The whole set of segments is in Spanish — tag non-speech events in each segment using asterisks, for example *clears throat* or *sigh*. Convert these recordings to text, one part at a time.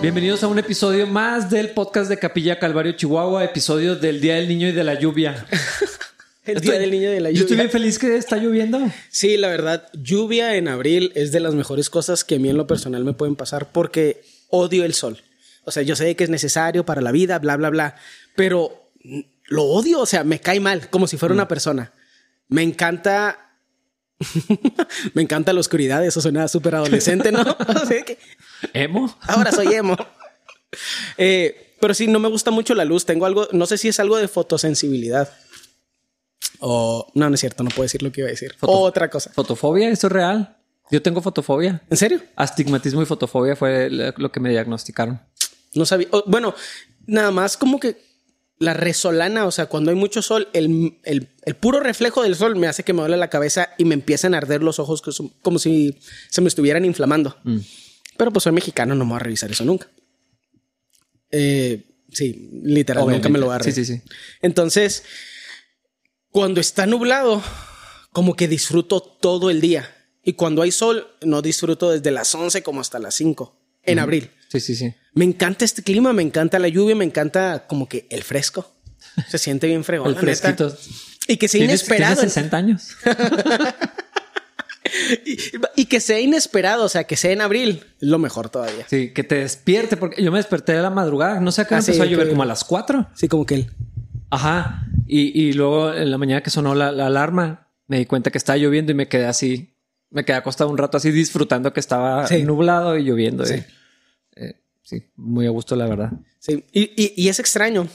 Bienvenidos a un episodio más del podcast de Capilla Calvario Chihuahua, episodio del Día del Niño y de la Lluvia. *laughs* El Estoy- día del niño y de la Yo lluvia. estoy bien feliz que está lloviendo. Sí, la verdad, lluvia en abril es de las mejores cosas que a mí en lo personal me pueden pasar porque odio el sol. O sea, yo sé que es necesario para la vida, bla, bla, bla, pero lo odio, o sea, me cae mal, como si fuera una persona. Me encanta... *laughs* me encanta la oscuridad, eso suena súper adolescente, ¿no? *laughs* O sea, que ¿Emo? ahora soy emo. *laughs* Eh, pero sí, no me gusta mucho la luz. Tengo algo, no sé si es algo de fotosensibilidad. O no, no es cierto, no puedo decir lo que iba a decir. Foto- Otra cosa. ¿Fotofobia? ¿Eso es real? Yo tengo fotofobia. ¿En serio? Astigmatismo y fotofobia fue lo que me diagnosticaron. No sabía. Oh, bueno, nada más como que la resolana, o sea, cuando hay mucho sol, el, el- el puro reflejo del sol me hace que me duele la cabeza y me empiezan a arder los ojos como si se me estuvieran inflamando. Mm. Pero pues soy mexicano, no me voy a revisar eso nunca. Eh, sí, literal, nunca me lo voy a Sí, revisar. sí, sí. Entonces, cuando está nublado, como que disfruto todo el día. Y cuando hay sol, no disfruto desde las 11 como hasta las 5 en abril. Sí, sí, sí. Me encanta este clima, me encanta la lluvia, me encanta como que el fresco. Se siente bien fregón. El neta. fresquito. Y que sea inesperado. tienes 60 años. *laughs* Y, y que sea inesperado, o sea, que sea en abril, es lo mejor todavía. Sí, que te despierte, porque yo me desperté de la madrugada. No sé a qué Ah, sí, empezó a llover, que- como a las 4. Sí, como que él. Ajá. Y, y luego en la mañana que sonó la, la alarma, me di cuenta que estaba lloviendo y me quedé así. Me quedé acostado un rato así disfrutando que estaba Sí. nublado y lloviendo. Sí. eh. Eh, sí, muy a gusto, la verdad. Sí, y- y es extraño.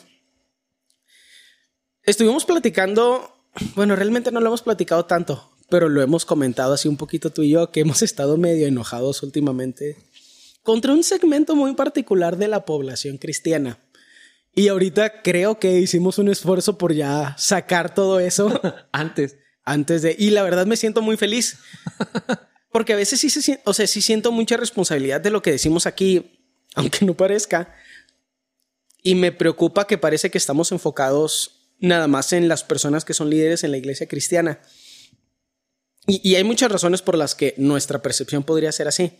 Estuvimos platicando, bueno, realmente no lo hemos platicado tanto, pero lo hemos comentado así un poquito tú y yo, que hemos estado medio enojados últimamente contra un segmento muy particular de la población cristiana. Y ahorita creo que hicimos un esfuerzo por ya sacar todo eso *laughs* Antes. antes de... Y la verdad me siento muy feliz. Porque a veces sí se o sea, sí siento mucha responsabilidad de lo que decimos aquí, aunque no parezca. Y me preocupa que parece que estamos enfocados nada más en las personas que son líderes en la iglesia cristiana. Y, y hay muchas razones por las que nuestra percepción podría ser así.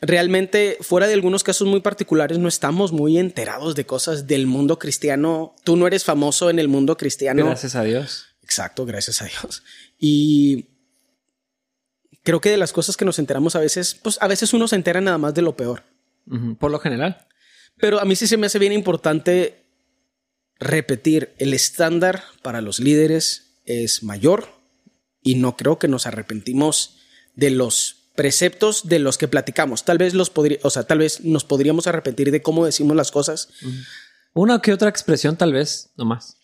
Realmente, fuera de algunos casos muy particulares, no estamos muy enterados de cosas del mundo cristiano. Tú no eres famoso en el mundo cristiano. Gracias a Dios. Exacto, gracias a Dios. Y creo que de las cosas que nos enteramos a veces, pues a veces uno se entera nada más de lo peor. Por lo general. Pero a mí sí se me hace bien importante repetir, el estándar para los líderes es mayor y no creo que nos arrepentimos de los preceptos de los que platicamos. Tal vez los podría, o sea, tal vez nos podríamos arrepentir de cómo decimos las cosas. Una que otra expresión, tal vez, nomás.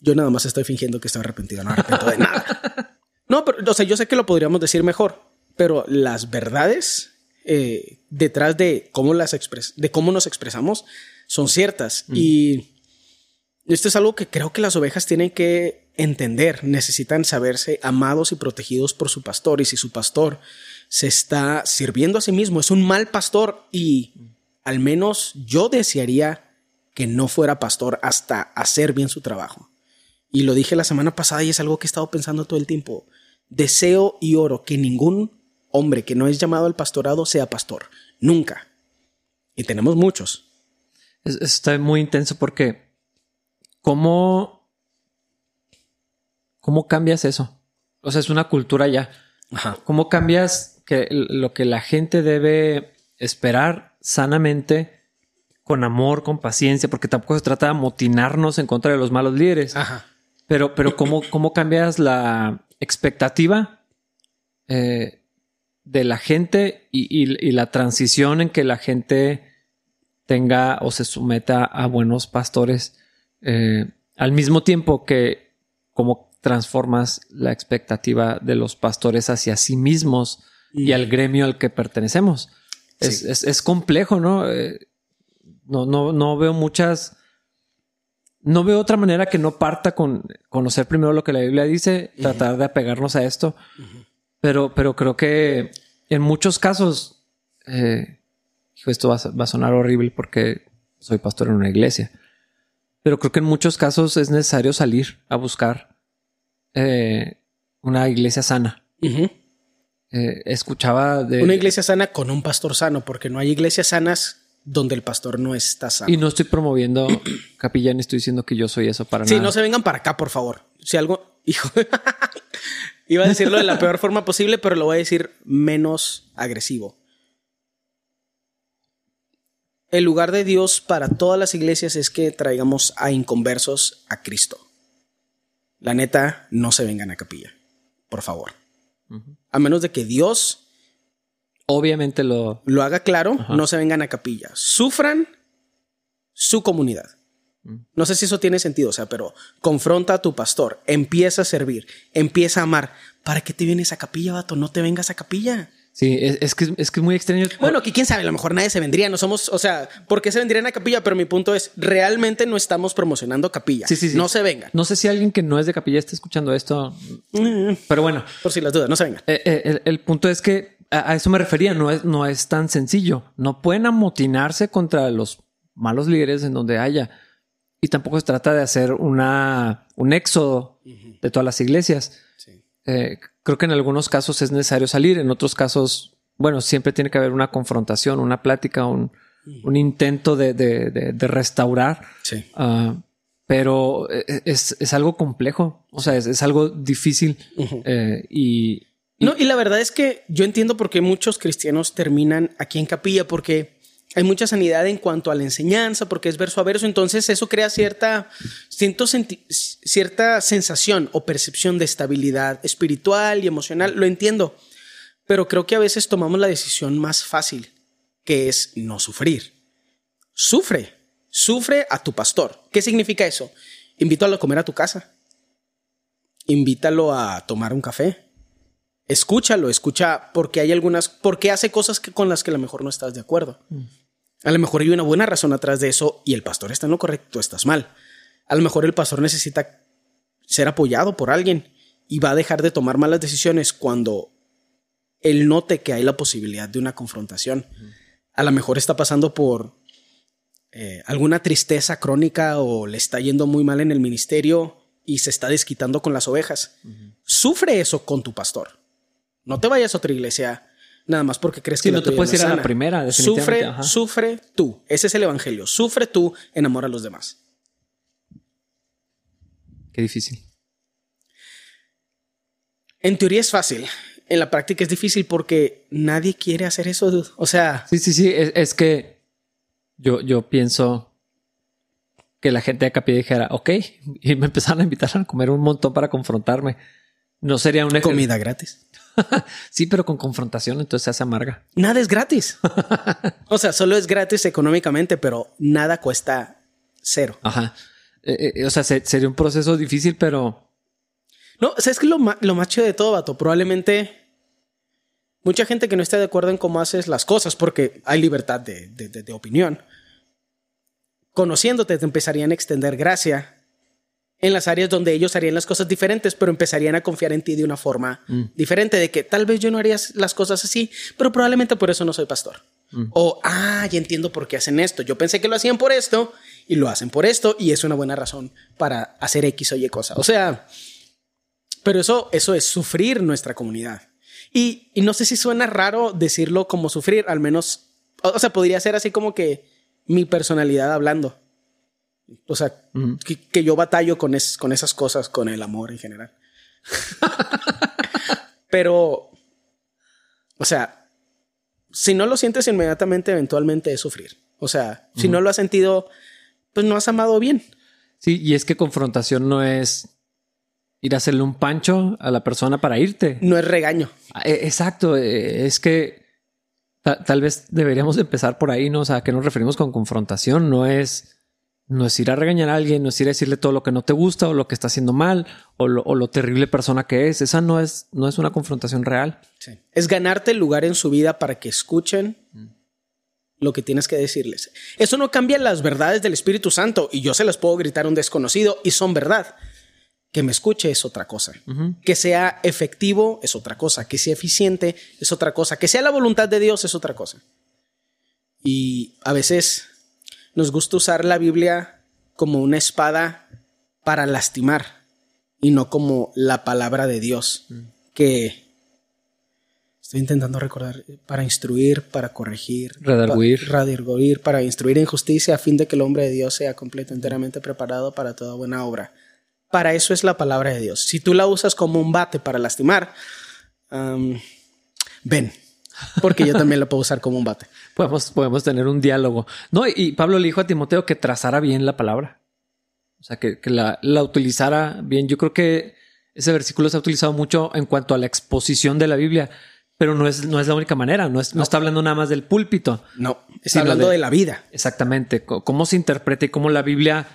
Yo nada más estoy fingiendo que estoy arrepentido, no arrepiento de nada. *laughs* No, pero, o sea, yo sé que lo podríamos decir mejor, pero las verdades eh, detrás de cómo las expres de cómo nos expresamos son ciertas. Y esto es algo que creo que las ovejas tienen que entender. Necesitan saberse amados y protegidos por su pastor. Y si su pastor se está sirviendo a sí mismo, es un mal pastor. Y al menos yo desearía que no fuera pastor hasta hacer bien su trabajo. Y lo dije la semana pasada y es algo que he estado pensando todo el tiempo. Deseo y oro que ningún hombre que no es llamado al pastorado sea pastor. Nunca. Y tenemos muchos. Es- está muy intenso porque ¿cómo, ¿cómo cambias eso? O sea, es una cultura ya. Ajá. ¿Cómo cambias que lo que la gente debe esperar sanamente, con amor, con paciencia? Porque tampoco se trata de amotinarnos en contra de los malos líderes. Ajá. Pero, pero ¿cómo, cómo cambias la expectativa eh, de la gente y, y- y la transición en que la gente tenga o se someta a buenos pastores eh, al mismo tiempo que cómo transformas la expectativa de los pastores hacia sí mismos y al gremio al que pertenecemos? Es, Sí. es- es complejo, ¿no? Eh, no, no, no veo muchas no veo otra manera que no parta con conocer primero lo que la Biblia dice, tratar de apegarnos a esto. Pero, pero creo que en muchos casos, eh, esto va, va a sonar horrible porque soy pastor en una iglesia. Pero creo que en muchos casos es necesario salir a buscar eh, una iglesia sana. Eh, escuchaba de Una iglesia sana con un pastor sano, porque no hay iglesias sanas donde el pastor no está sano. Y no estoy promoviendo *clears throat* capilla ni estoy diciendo que yo soy eso para Sí, nada. no se vengan para acá, por favor. Si algo, *laughs* hijo, iba a decirlo de la peor forma posible, pero lo voy a decir menos agresivo. El lugar de Dios para todas las iglesias es que traigamos a inconversos a Cristo. La neta, no se vengan a capilla, por favor. A menos de que Dios Obviamente lo. lo haga claro, no se vengan a capilla. Sufran su comunidad. No sé si eso tiene sentido, o sea, pero confronta a tu pastor, empieza a servir, empieza a amar. ¿Para qué te vienes a capilla, vato? No te vengas a capilla. Sí, es, es que, es que es muy extraño. Bueno, que quién sabe, a lo mejor nadie se vendría, no somos, o sea, ¿por qué se vendrían a capilla? Pero mi punto es, realmente no estamos promocionando capilla. Sí, sí, sí. No se vengan. No sé si alguien que no es de capilla está escuchando esto, Mm, pero bueno, Por si las dudas, no se vengan. eh, eh, el, el punto es que a, a eso me refería, no es, no es tan sencillo. No pueden amotinarse contra los malos líderes en donde haya. Y tampoco se trata de hacer una, un éxodo de todas las iglesias. Sí. Eh, creo que en algunos casos es necesario salir, en otros casos, bueno, siempre tiene que haber una confrontación, una plática, un, un intento de, de- de- de restaurar. Sí. Ah, pero eh, es, es algo complejo, o sea, es, es algo difícil eh, y, No, y la verdad es que yo entiendo por qué muchos cristianos terminan aquí en capilla, porque hay mucha sanidad en cuanto a la enseñanza, porque es verso a verso, entonces eso crea cierta, cierta sensación o percepción de estabilidad espiritual y emocional, lo entiendo, pero creo que a veces tomamos la decisión más fácil, que es no sufrir. Sufre, sufre a tu pastor. ¿Qué significa eso? Invítalo a comer a tu casa. Invítalo a tomar un café escúchalo, escucha porque hay algunas, porque hace cosas que, con las que a lo mejor no estás de acuerdo. A lo mejor hay una buena razón atrás de eso y el pastor está en lo correcto, tú estás mal. A lo mejor el pastor necesita ser apoyado por alguien y va a dejar de tomar malas decisiones cuando él note que hay la posibilidad de una confrontación. A lo mejor está pasando por eh, alguna tristeza crónica o le está yendo muy mal en el ministerio y se está desquitando con las ovejas. Sufre eso con tu pastor. No te vayas a otra iglesia nada más porque crees Sí, que la no te tuya puedes es ir a la primera, definitivamente, Sufre, ajá. sufre tú. Ese es el evangelio. Sufre tú, enamora a los demás. qué difícil. En teoría es fácil. En la práctica es difícil porque nadie quiere hacer eso. dude. O sea, Sí, sí, sí, es, es que yo, yo pienso que la gente de capilla dijera, ok, y me *laughs* empezaron a invitar a comer un montón para confrontarme. No sería una comida gratis. *laughs* Sí, pero con confrontación entonces se hace amarga. Nada es gratis. *laughs* o sea, solo es gratis económicamente, pero nada cuesta cero. Ajá. Eh, eh, o sea, se- sería un proceso difícil, pero No, ¿sabes qué es lo, ma- lo más chido de todo, vato? Probablemente mucha gente que no esté de acuerdo en cómo haces las cosas, porque hay libertad de, de- de- de opinión, conociéndote te empezarían a extender gracia en las áreas donde ellos harían las cosas diferentes, pero empezarían a confiar en ti de una forma diferente, de que tal vez yo no haría las cosas así, pero probablemente por eso no soy pastor. O, ah, ya entiendo por qué hacen esto. Yo pensé que lo hacían por esto y lo hacen por esto y es una buena razón para hacer X o Y cosa. O sea, pero eso, eso es sufrir nuestra comunidad. Y, y no sé si suena raro decirlo como sufrir, al menos, o, o sea, podría ser así como que mi personalidad hablando. O sea, que, que yo batallo con, es- con esas cosas, con el amor en general. *laughs* Pero, o sea, si no lo sientes inmediatamente, eventualmente es sufrir. O sea, si no lo has sentido, pues no has amado bien. sí, y es que confrontación no es ir a hacerle un pancho a la persona para irte. No es regaño. Ah, eh, Exacto, eh, es que ta- tal vez deberíamos empezar por ahí, ¿no? O sea, ¿a qué nos referimos con confrontación? No es, no es ir a regañar a alguien, no es ir a decirle todo lo que no te gusta o lo que está haciendo mal o lo, o lo terrible persona que es. Esa no es, no es una confrontación real. Es ganarte el lugar en su vida para que escuchen lo que tienes que decirles. Eso no cambia las verdades del Espíritu Santo y yo se las puedo gritar a un desconocido y son verdad. Que me escuche es otra cosa. Que sea efectivo es otra cosa. Que sea eficiente es otra cosa. Que sea la voluntad de Dios es otra cosa. Y a veces nos gusta usar la Biblia como una espada para lastimar y no como la palabra de Dios que Estoy intentando recordar para instruir, para corregir, redarguir, para instruir en justicia a fin de que el hombre de Dios sea completo, enteramente preparado para toda buena obra. Para eso es la palabra de Dios. Si tú la usas como un bate para lastimar, ven, porque yo también la puedo usar como un bate. *laughs* podemos, podemos tener un diálogo. No, y Pablo le dijo a Timoteo que trazara bien la palabra. O sea, que, la, la utilizara bien. Yo creo que ese versículo se ha utilizado mucho en cuanto a la exposición de la Biblia pero no es, no es la única manera, no, es, no. está hablando nada más del púlpito. No, está hablando de, la vida. Exactamente, cómo se interpreta y cómo la Biblia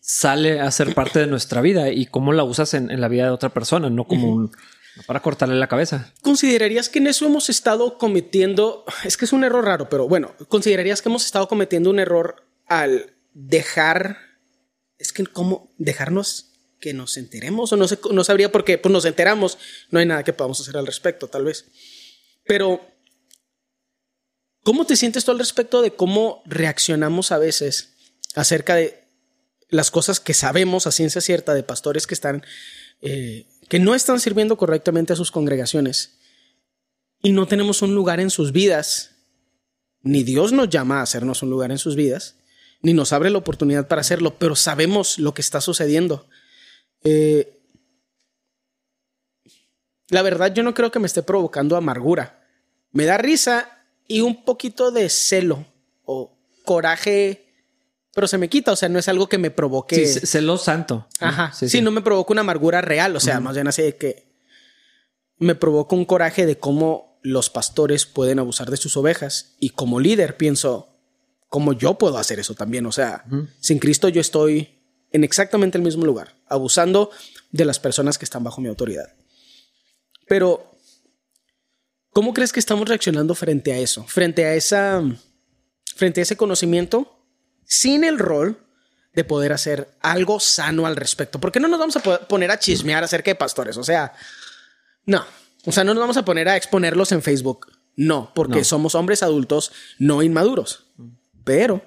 sale a ser parte de nuestra vida y cómo la usas en, la vida de otra persona, no como un, para cortarle la cabeza. ¿Considerarías que en eso hemos estado cometiendo, es que es un error raro, pero bueno, ¿considerarías que hemos estado cometiendo un error al dejar, es que cómo dejarnos que nos enteremos o no, sé, no sabría por qué, pues nos enteramos, no hay nada que podamos hacer al respecto, tal vez. Pero, ¿cómo te sientes tú al respecto de cómo reaccionamos a veces acerca de las cosas que sabemos a ciencia cierta de pastores que están, eh, que no están sirviendo correctamente a sus congregaciones y no tenemos un lugar en sus vidas? Ni Dios nos llama a hacernos un lugar en sus vidas, ni nos abre la oportunidad para hacerlo, pero sabemos lo que está sucediendo. Eh, la verdad, yo no creo que me esté provocando amargura. Me da risa y un poquito de celo o coraje, pero se me quita. O sea, no es algo que me provoque. Sí, celo santo. Ajá. Sí, no me provoca una amargura real. O sea, más bien así de que me provoca un coraje de cómo los pastores pueden abusar de sus ovejas. Y como líder pienso, ¿cómo yo puedo hacer eso también? O sea, sin Cristo yo estoy en exactamente el mismo lugar, abusando de las personas que están bajo mi autoridad. Pero, ¿cómo crees que estamos reaccionando frente a eso? Frente a esa, frente a ese conocimiento, sin el rol de poder hacer algo sano al respecto. Porque no nos vamos a poner a chismear acerca de pastores. O sea, no. O sea, no nos vamos a poner a exponerlos en Facebook. No, porque somos hombres adultos no inmaduros. Pero,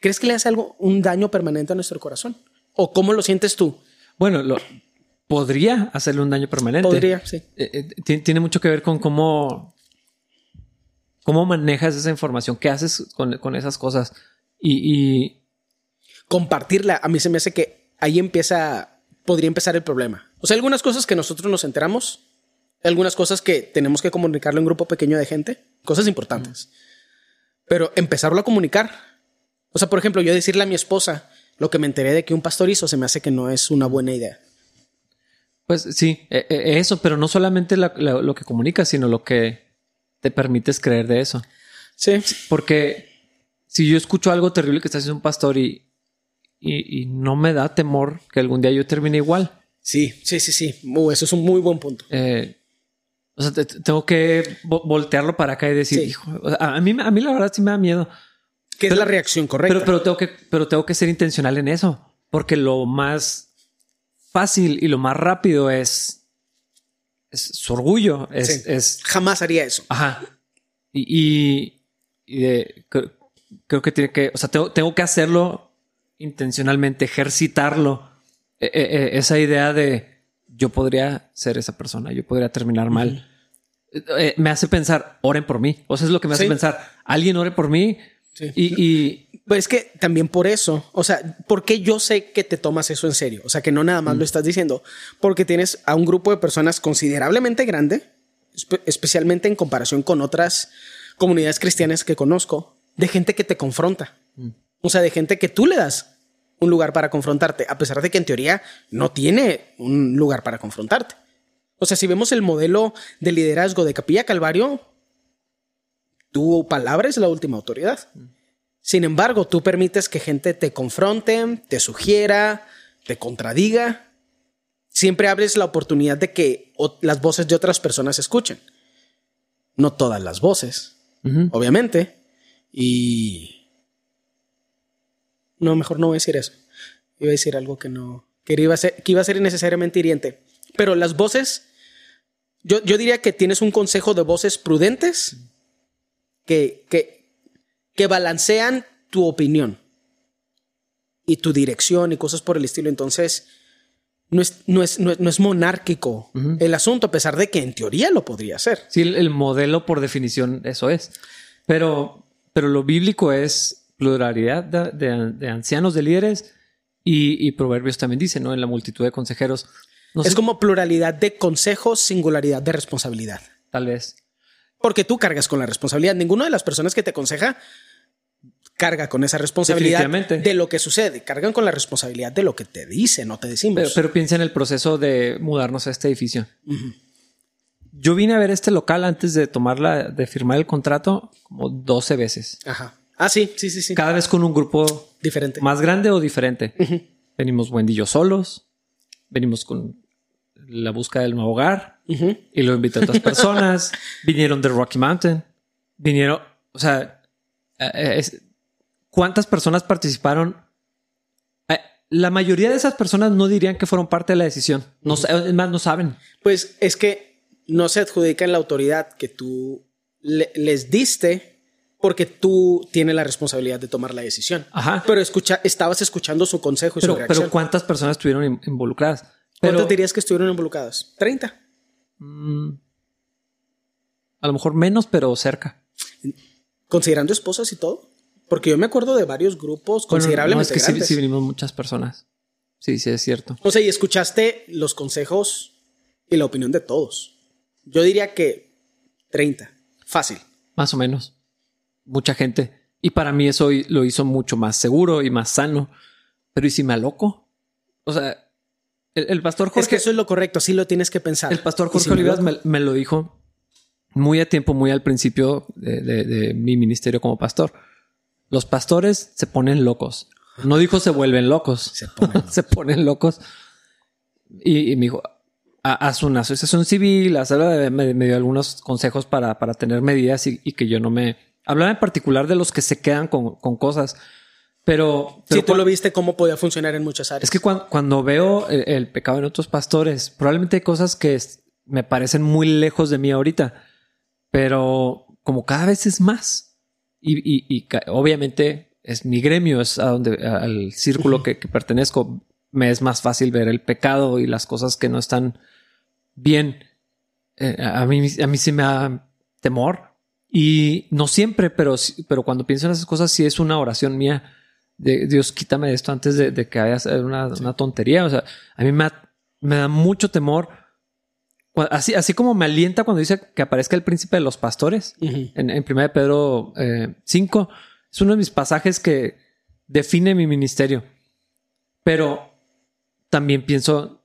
¿crees que le hace algo, un daño permanente a nuestro corazón? ¿O cómo lo sientes tú? Bueno, lo, podría hacerle un daño permanente. Podría, sí. Eh, eh, tiene mucho que ver con cómo, cómo manejas esa información, qué haces con, esas cosas y, compartirla. A mí se me hace que ahí empieza, podría empezar el problema. O sea, algunas cosas que nosotros nos enteramos, algunas cosas que tenemos que comunicarlo en un grupo pequeño de gente, cosas importantes. Pero empezarlo a comunicar. O sea, por ejemplo, yo decirle a mi esposa lo que me enteré de que un pastor hizo se me hace que no es una buena idea. Pues sí, e, e, eso, pero no solamente lo que comunicas, sino lo que te permites creer de eso. Sí. Porque si yo escucho algo terrible que está haciendo un pastor y, y, no me da temor que algún día yo termine igual. Sí, sí, sí, sí. eso es un muy buen punto. Eh, o sea, tengo que voltearlo para acá y decir, hijo, a, mí, a mí la verdad sí me da miedo. ¿Qué es la reacción correcta? Pero, pero, tengo que, pero tengo que ser intencional en eso, porque lo más fácil y lo más rápido es, es su orgullo. Es, Jamás haría eso. Ajá. Y, creo, que tiene que, o sea, tengo, que hacerlo intencionalmente, ejercitarlo. E, e, e, esa idea de yo podría ser esa persona, yo podría terminar mal. Eh, me hace pensar, oren por mí. O sea, es lo que me hace pensar, alguien ore por mí. y, pues es que también por eso, o sea, porque yo sé que te tomas eso en serio, o sea, que no nada más lo mm. estás diciendo, porque tienes a un grupo de personas considerablemente grande, especialmente en comparación con otras comunidades cristianas que conozco, de gente que te confronta, mm. o sea, de gente que tú le das un lugar para confrontarte, a pesar de que en teoría no tiene un lugar para confrontarte. O sea, si vemos el modelo de liderazgo de Capilla Calvario, tu palabra es la última autoridad. Mm. Sin embargo, tú permites que gente te confronte, te sugiera, te contradiga. Siempre abres la oportunidad de que las voces de otras personas se escuchen. No todas las voces, obviamente. Y... No, mejor no voy a decir eso. Iba a decir algo que no... Que iba a ser, que iba a ser innecesariamente hiriente. Pero las voces... Yo, yo diría que tienes un consejo de voces prudentes que, que, que balancean tu opinión y tu dirección y cosas por el estilo. Entonces, no es, no es, no es, no es monárquico el asunto, a pesar de que en teoría lo podría ser. Sí, el, el modelo por definición eso es. Pero, pero lo bíblico es pluralidad de, de- de ancianos, de líderes y, y Proverbios también dice, ¿no? En la multitud de consejeros. No es sé, como pluralidad de consejos, singularidad de responsabilidad. tal vez. Porque tú cargas con la responsabilidad. Ninguna de las personas que te aconseja carga con esa responsabilidad de lo que sucede. Cargan con la responsabilidad de lo que te dicen, no te decimos. Pero, pero piensa en el proceso de mudarnos a este edificio. Yo vine a ver este local antes de tomarla, de firmar el contrato, como 12 veces. Ajá. Ah, sí, sí, sí, sí. Cada vez con un grupo Diferente. más grande o diferente. Venimos Wendy y yo solos. Venimos con la búsqueda del nuevo hogar. Y lo invité a otras personas. *laughs* Vinieron de Rocky Mountain. Vinieron, o sea, eh, es- ¿cuántas personas participaron? Eh, la mayoría de esas personas no dirían que fueron parte de la decisión. No, es más, no saben. Pues es que no se adjudica en la autoridad que tú le- les diste porque tú tienes la responsabilidad de tomar la decisión. Ajá. Pero escucha, estabas escuchando su consejo y Pero, su reacción. pero ¿cuántas personas estuvieron in- involucradas? ¿Cuántas dirías que estuvieron involucradas? 30. mm, a lo mejor menos, pero cerca. Considerando esposas y todo. Porque yo me acuerdo de varios grupos Bueno, considerablemente no, es que sí, grandes. sí vinimos muchas personas. Sí, sí, es cierto. O sea, y escuchaste los consejos y la opinión de todos. Yo diría que 30. Fácil. Más o menos. Mucha gente. Y para mí eso lo hizo mucho más seguro y más sano. Pero ¿y si me aloco? O sea, el, el pastor Jorge, es que eso es lo correcto. Así lo tienes que pensar. el pastor Jorge si me Olivas me, me lo dijo muy a tiempo, muy al principio de, de- de mi ministerio como pastor. Los pastores se ponen locos. No dijo se vuelven locos. Se ponen *laughs* se ponen locos. Y, y me dijo, "Ha- haz una asociación civil, haz, me, me dio algunos consejos para, para tener medidas y, y que yo no me... Hablaba en particular de los que se quedan con, con cosas, pero... pero Sí, tú lo viste cómo podía funcionar en muchas áreas. es que cuan- cuando, veo el, el pecado en otros pastores, probablemente hay cosas que me parecen muy lejos de mí ahorita, pero como cada vez es más. Y, y- y obviamente es mi gremio, es a donde, al círculo que, que pertenezco. Me es más fácil ver el pecado y las cosas que no están bien. Eh, a mí, a mí sí me da temor. Y no siempre, pero, pero cuando pienso en esas cosas, sí es una oración mía de Dios, quítame de esto antes de, de que haya una, una tontería. O sea, a mí me da, me da mucho temor. Así, así como me alienta cuando dice que aparezca el príncipe de los pastores Ujú. en, en 1 Pedro eh, 5. Es uno de mis pasajes que define mi ministerio. Pero también pienso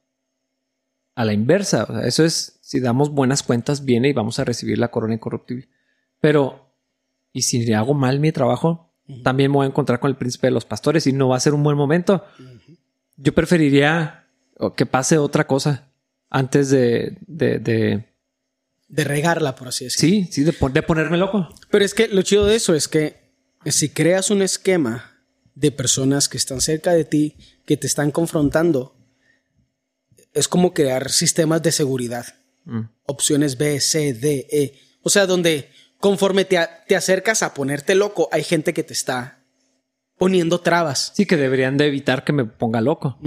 a la inversa. O sea, eso es, si damos buenas cuentas, viene y vamos a recibir la corona incorruptible. Pero, ¿y si hago mal mi trabajo? También me voy a encontrar con el príncipe de los pastores y no va a ser un buen momento. Yo preferiría que pase otra cosa antes de, de, de- De regarla, por así decirlo. sí, sí, de ponerme loco. Pero es que lo chido de eso es que si creas un esquema de personas que están cerca de ti, que te están confrontando, es como crear sistemas de seguridad. Mm. Opciones B, C, D, E. O sea, donde conforme te, a- te acercas a ponerte loco, hay gente que te está poniendo trabas. Sí, que deberían de evitar que me ponga loco.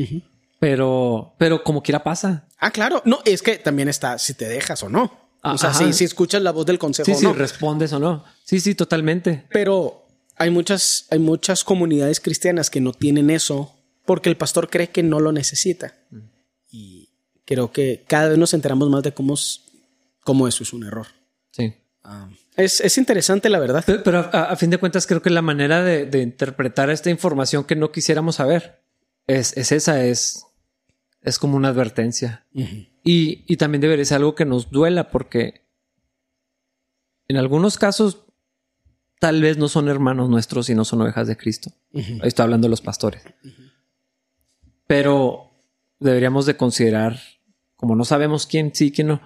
Pero, pero como quiera pasa. Ah, claro. No, es que también está si te dejas o no. Ah, o sea, si, si escuchas la voz del consejo Sí, o no. respondes o no. Sí, sí, totalmente. Pero hay muchas, hay muchas comunidades cristianas que no tienen eso porque el pastor cree que no lo necesita. Y creo que cada vez nos enteramos más de cómo, es- cómo eso es un error. Sí. Ah, es, es interesante, la verdad. Pero, pero a, a fin de cuentas, creo que la manera de, de interpretar esta información que no quisiéramos saber es, es esa, es, es como una advertencia. Y, y también debería ser algo que nos duela porque en algunos casos tal vez no son hermanos nuestros y no son ovejas de Cristo. Ahí estoy hablando de los pastores. Pero deberíamos de considerar, como no sabemos quién sí, quién no.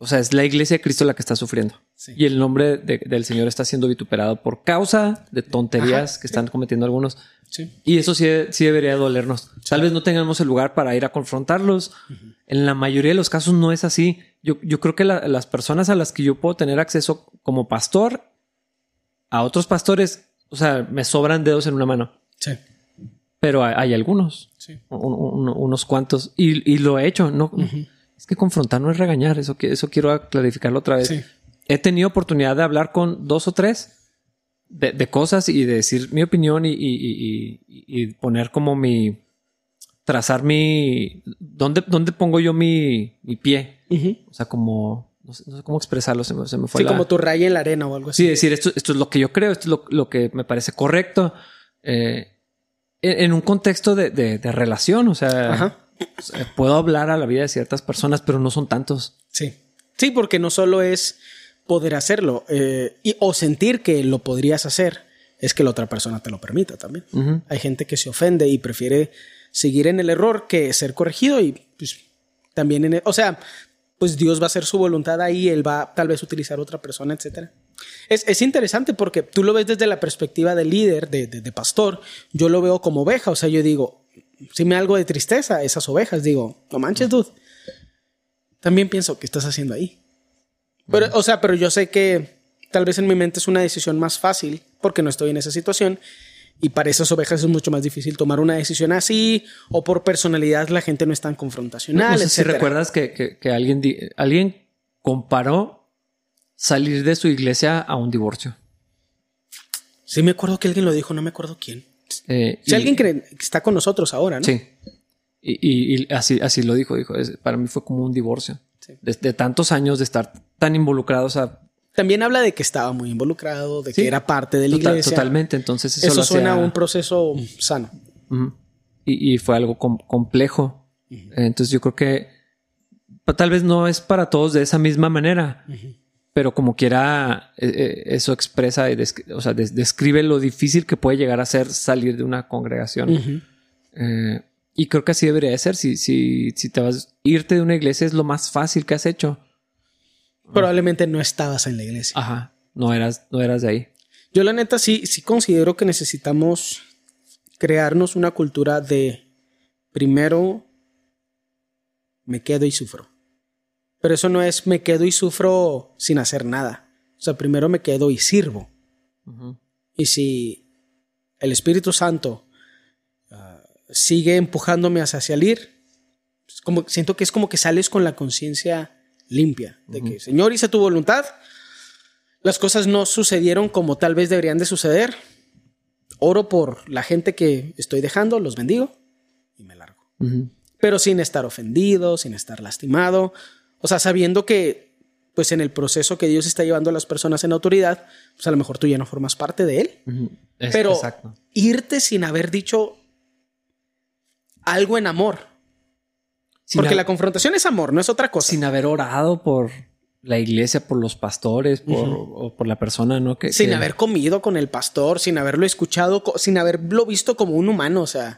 O sea, es la iglesia de Cristo la que está sufriendo. Sí. Y el nombre de- del Señor está siendo vituperado por causa de tonterías Ajá, que están cometiendo algunos. Sí. Y eso sí, sí debería dolernos. Tal vez no tengamos el lugar para ir a confrontarlos. En la mayoría de los casos no es así. Yo, yo creo que la- las personas a las que yo puedo tener acceso como pastor a otros pastores, o sea, me sobran dedos en una mano. Sí. pero hay, hay algunos, Sí. un- un- unos cuantos, y, y lo he hecho. No, es que confrontar no es regañar. Eso, eso quiero clarificarlo otra vez. Sí. He tenido oportunidad de hablar con dos o tres de, de cosas y de decir mi opinión y, y- y- y- y poner como mi trazar mi dónde, dónde pongo yo mi, mi pie. O sea, como no sé, no sé cómo expresarlo. Se me, se me fue Sí, la- como tu raya en la arena o algo así. Sí, decir esto, esto es lo que yo creo, esto es lo, lo que me parece correcto. eh, en, en un contexto de, de- de relación, o sea, Ajá. Puedo hablar a la vida de ciertas personas, pero no son tantos. Sí. Sí, porque no solo es poder hacerlo eh, y, o sentir que lo podrías hacer, es que la otra persona te lo permita también. Hay gente que se ofende y prefiere seguir en el error que ser corregido y pues también en el, o sea, pues Dios va a hacer su voluntad ahí, él va tal vez utilizar otra persona, etcétera. Es, es interesante porque tú lo ves desde la perspectiva de líder, de, de- de pastor, yo lo veo como oveja, o sea, yo digo, si me da algo de tristeza esas ovejas, digo, no manches, dude. También pienso, ¿qué estás haciendo ahí? Pero, o sea, pero yo sé que tal vez en mi mente es una decisión más fácil porque no estoy en esa situación y para esas ovejas es mucho más difícil tomar una decisión así o por personalidad la gente no es tan confrontacional. no sé si recuerdas que, que- que alguien, alguien comparó salir de su iglesia a un divorcio. Sí, me acuerdo que alguien lo dijo, no me acuerdo quién. Eh, Si y- alguien cree que está con nosotros ahora, ¿no? Sí. Y, y- y así, así lo dijo, dijo, es- para mí fue como un divorcio. Sí. Desde tantos años de estar tan involucrados a También habla de que estaba muy involucrado, de Sí. que era parte de la Total- iglesia. totalmente. Entonces eso, suena a un proceso sano. Ujú. y, y fue algo com- complejo. Entonces yo creo que pa- tal vez no es para todos de esa misma manera, pero como quiera, eh, eh, eso expresa o sea, des- describe lo difícil que puede llegar a ser salir de una congregación. Eh, y creo que así debería de ser. Si, si, si te vas irte de una iglesia es lo más fácil que has hecho. Probablemente no estabas en la iglesia. Ajá. No eras, no eras de ahí. Yo la neta sí, sí considero que necesitamos crearnos una cultura de primero me quedo y sufro. Pero eso no es me quedo y sufro sin hacer nada. O sea, primero me quedo y sirvo. Y si el Espíritu Santo ah, sigue empujándome hacia salir, como, siento que es como que sales con la conciencia limpia de que, Señor, hice tu voluntad, las cosas no sucedieron como tal vez deberían de suceder, oro por la gente que estoy dejando, los bendigo y me largo. Pero sin estar ofendido, sin estar lastimado, o sea, sabiendo que pues en el proceso que Dios está llevando a las personas en autoridad, pues a lo mejor tú ya no formas parte de él. Es- Pero Exacto. irte sin haber dicho algo en amor. Sin Porque la confrontación es amor, no es otra cosa. sin haber orado por la iglesia, por los pastores, por, o por la persona, ¿no? Que, sin que- haber comido con el pastor, sin haberlo escuchado, sin haberlo visto como un humano. O sea,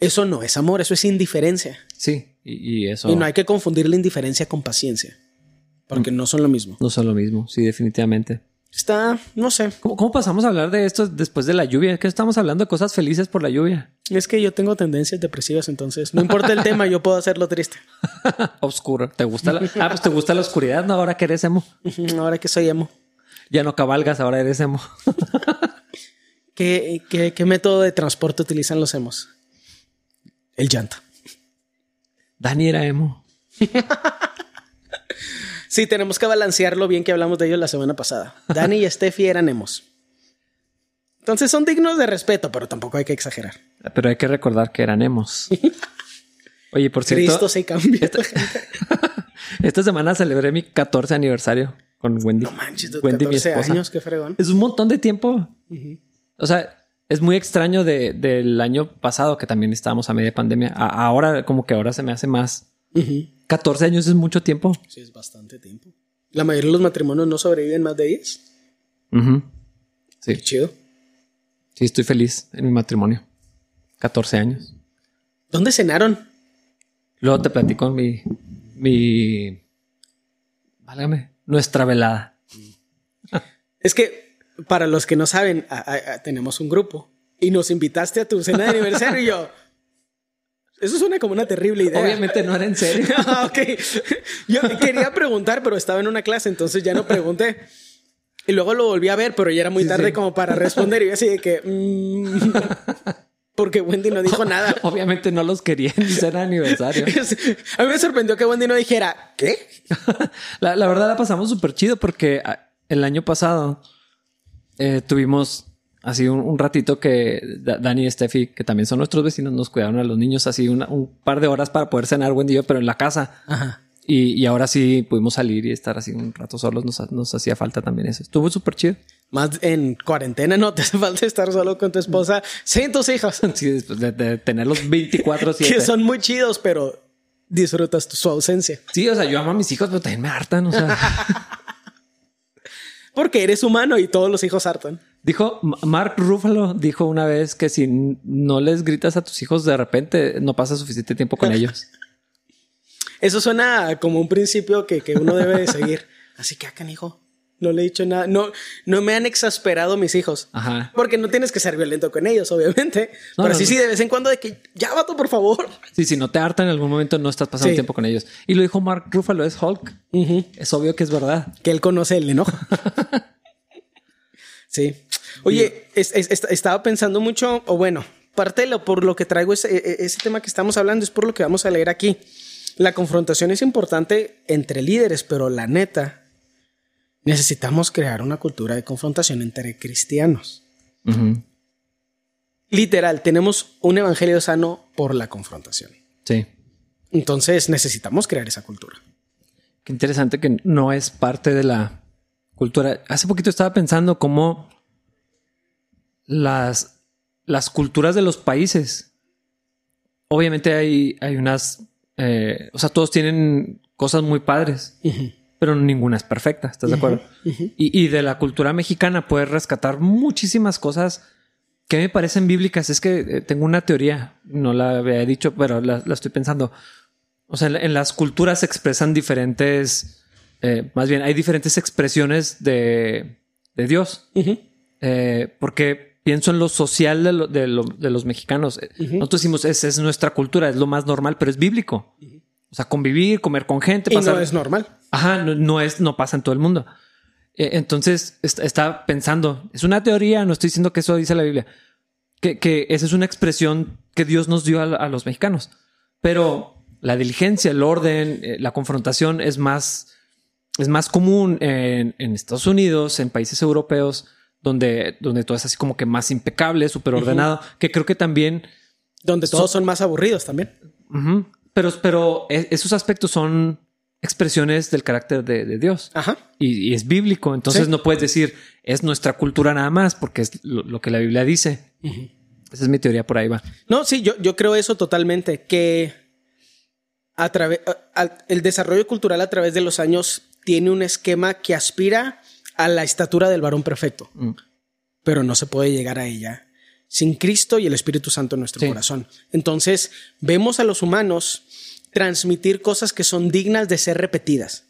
eso no es amor, eso es indiferencia. Sí, y, y eso Y no hay que confundir la indiferencia con paciencia. Porque Mm. no son lo mismo. no son lo mismo. Sí, definitivamente. Está, no sé. ¿Cómo, cómo pasamos a hablar de esto después de la lluvia? Es que estamos hablando de cosas felices por la lluvia. Es que yo tengo tendencias depresivas, entonces no importa el tema, yo puedo hacerlo triste. *laughs* Oscuro. ¿Te gusta la... Ah, pues te gusta la oscuridad, ¿no? Ahora que eres emo. Ahora que soy emo. Ya no cabalgas, ahora eres emo. *laughs* ¿Qué, qué, qué método de transporte utilizan los emos? El llanto. Dani era emo. *laughs* Sí, tenemos que balancearlo bien que hablamos de ellos la semana pasada. Dani y *laughs* Steffi eran emos. Entonces son dignos de respeto, pero tampoco hay que exagerar. Pero hay que recordar que eran emos. *laughs* Oye, por cierto, Cristo se cambia. esta semana celebré mi 14 aniversario con Wendy. No manches, Wendy, mi 14 esposa. años, qué fregón. Es un montón de tiempo. O sea, es muy extraño de- del año pasado que también estábamos a media pandemia. A- ahora, como que ahora se me hace más. Ujú. 14 años es mucho tiempo. Sí, es bastante tiempo. La mayoría de los matrimonios no sobreviven más de 10. Ujú. Sí, Qué chido. sí, estoy feliz en mi matrimonio. 14 años. ¿Dónde cenaron? Luego te platico mi. mi. Válgame. Nuestra velada. Es que, para los que no saben, a- a- a- tenemos un grupo y nos invitaste a tu cena de aniversario y yo. Eso suena como una terrible idea. Obviamente no era en serio. *laughs* Ah, ok. Yo quería preguntar, pero estaba en una clase, entonces ya no pregunté. Y luego lo volví a ver, pero ya era muy Sí, tarde sí. como para responder. Y yo así de que. mm. *laughs* Porque Wendy no dijo nada. *laughs* Obviamente no los quería ni ser aniversario. a mí me sorprendió que Wendy no dijera, ¿qué? la, la verdad la pasamos súper chido porque ah, el año pasado eh, tuvimos así un, ratito que Dani y Steffi, que también son nuestros vecinos, nos cuidaron a los niños así un par de horas para poder cenar y yo, pero en la casa. Ajá. Y, y, ahora sí pudimos salir y estar así un rato solos. Nos, nos hacía falta también eso. Estuvo súper chido. Más en cuarentena no *laughs* te hace falta estar solo con tu esposa sin tus hijos. *laughs* Sí, después de, de tener los 24 Que son muy chidos, pero disfrutas su ausencia. Sí, o sea, yo amo a mis hijos, pero también me hartan. O sea. *laughs* Porque eres humano y todos los hijos hartan. Dijo Mark Ruffalo, dijo una vez que si no les gritas a tus hijos de repente, no pasa suficiente tiempo con *laughs* ellos. Eso suena como un principio que, uno debe de seguir. *laughs* Así que acá, hijo. No le he dicho nada. No, no me han exasperado mis hijos. Ajá. Porque no tienes que ser violento con ellos, obviamente. Pero sí, sí, de vez en cuando de que ya vato, por favor. Sí, si no te hartan en algún momento, no estás pasando tiempo con ellos. Y lo dijo Mark Ruffalo, es Hulk. Es obvio que es verdad. Que él conoce el enojo. *laughs* sí. Oye, estaba pensando mucho, o bueno, parte lo, por lo que traigo ese, e, e, ese tema que estamos hablando es por lo que vamos a leer aquí. La confrontación es importante entre líderes, pero la neta, necesitamos crear una cultura de confrontación entre cristianos. Literal, tenemos un evangelio sano por la confrontación. Sí. Entonces necesitamos crear esa cultura. Qué interesante que no es parte de la cultura. Hace poquito estaba pensando cómo las, las culturas de los países. Obviamente hay, hay unas, eh, o sea, todos tienen cosas muy padres pero ninguna es perfecta, ¿estás de acuerdo? y, de la cultura mexicana puedes rescatar muchísimas cosas que me parecen bíblicas. Es que eh, tengo una teoría, no la había dicho, pero la, estoy pensando. O sea, en, las culturas se expresan diferentes, eh, más bien hay diferentes expresiones de, Dios. Eh, porque pienso en lo social de, los mexicanos. Nosotros decimos, esa es nuestra cultura, es lo más normal, pero es bíblico. O sea, convivir, comer con gente. Y no es normal. Ajá, no, es, no pasa en todo el mundo. E, entonces está pensando, es una teoría, no estoy diciendo que eso dice la Biblia, que, esa es una expresión que Dios nos dio a, los mexicanos. Pero la diligencia, el orden, eh, la confrontación es más, es más común en, Estados Unidos, en países europeos, donde, donde todo es así como que más impecable, súper ordenado, que creo que también... Donde todos son, más aburridos también. Pero, pero e, esos aspectos son expresiones del carácter de, Dios. Ajá. Y, es bíblico. Entonces no puedes decir es nuestra cultura nada más porque es lo, que la Biblia dice. Esa es mi teoría por ahí va. No, sí, yo, yo creo eso totalmente. Que a través el desarrollo cultural a través de los años tiene un esquema que aspira a la estatura del varón perfecto. Mm. Pero no se puede llegar a ella sin Cristo y el Espíritu Santo en nuestro corazón. Entonces, vemos a los humanos transmitir cosas que son dignas de ser repetidas.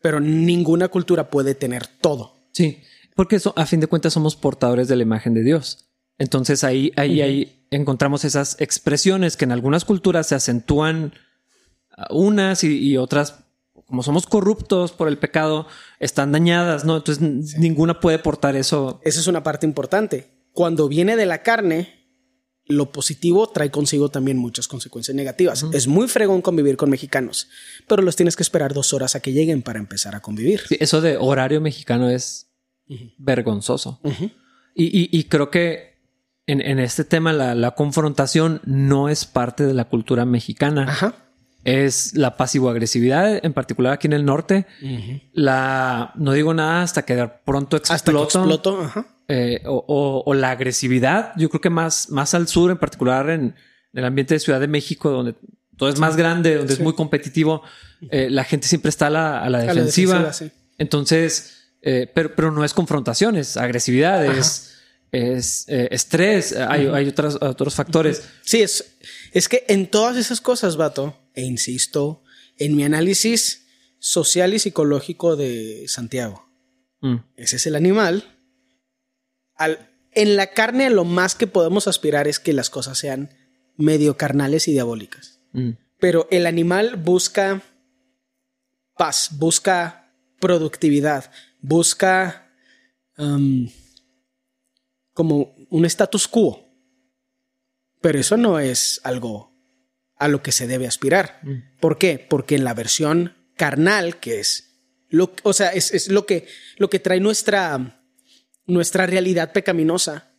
Pero ninguna cultura puede tener todo. Sí, porque eso, a fin de cuentas somos portadores de la imagen de Dios. Entonces ahí, ahí, ahí encontramos esas expresiones que en algunas culturas se acentúan unas y, otras, como somos corruptos por el pecado, están dañadas, ¿no? Entonces ninguna puede portar eso. Esa es una parte importante cuando viene de la carne, lo positivo trae consigo también muchas consecuencias negativas. Es muy fregón convivir con mexicanos, pero los tienes que esperar dos horas a que lleguen para empezar a convivir. eso de horario mexicano es vergonzoso. y, creo que en, este tema la, confrontación no es parte de la cultura mexicana. Es la pasivo-agresividad, en particular aquí en el norte. La no digo nada hasta que de pronto exploto. Hasta exploto. Ajá eh, o, la agresividad. Yo creo que más, más al sur, en particular en, el ambiente de Ciudad de México, donde todo es más grande, donde es muy competitivo, eh, la gente siempre está a la, defensiva. Entonces, eh, pero, pero no es confrontación, es agresividad, es, estrés, hay, hay otros factores. Sí, es, es que en todas esas cosas, vato, e insisto, en mi análisis social y psicológico de Santiago, mm. ese es el animal en la carne lo más que podemos aspirar es que las cosas sean medio carnales y diabólicas. Mm. Pero el animal busca paz, busca productividad, busca um, como un status quo. Pero eso no es algo a lo que se debe aspirar. Mm. ¿Por qué? Porque en la versión carnal, que es lo, o sea, es, es lo que, lo que trae nuestra, nuestra realidad pecaminosa.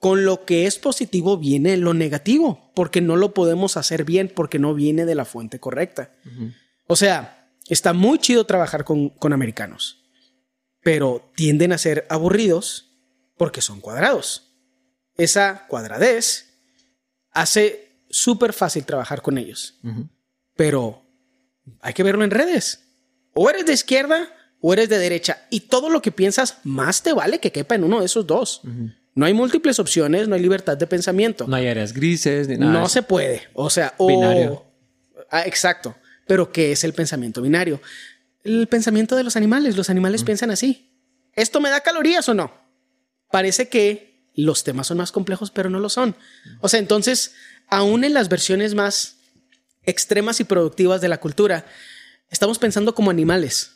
Con lo que es positivo viene lo negativo, porque no lo podemos hacer bien, porque no viene de la fuente correcta. O sea, está muy chido trabajar con, con americanos, pero tienden a ser aburridos porque son cuadrados. Esa cuadradez hace súper fácil trabajar con ellos, pero hay que verlo en redes. O eres de izquierda o eres de derecha, y todo lo que piensas más te vale que quepa en uno de esos dos. No hay múltiples opciones, no hay libertad de pensamiento. No hay áreas grises ni nada. No se puede. O sea, o... Binario. Ah, exacto. Pero ¿qué es el pensamiento binario? El pensamiento de los animales. Los animales piensan así. ¿Esto me da calorías o no? Parece que los temas son más complejos, pero no lo son. O sea, entonces, aún en las versiones más extremas y productivas de la cultura, estamos pensando como animales.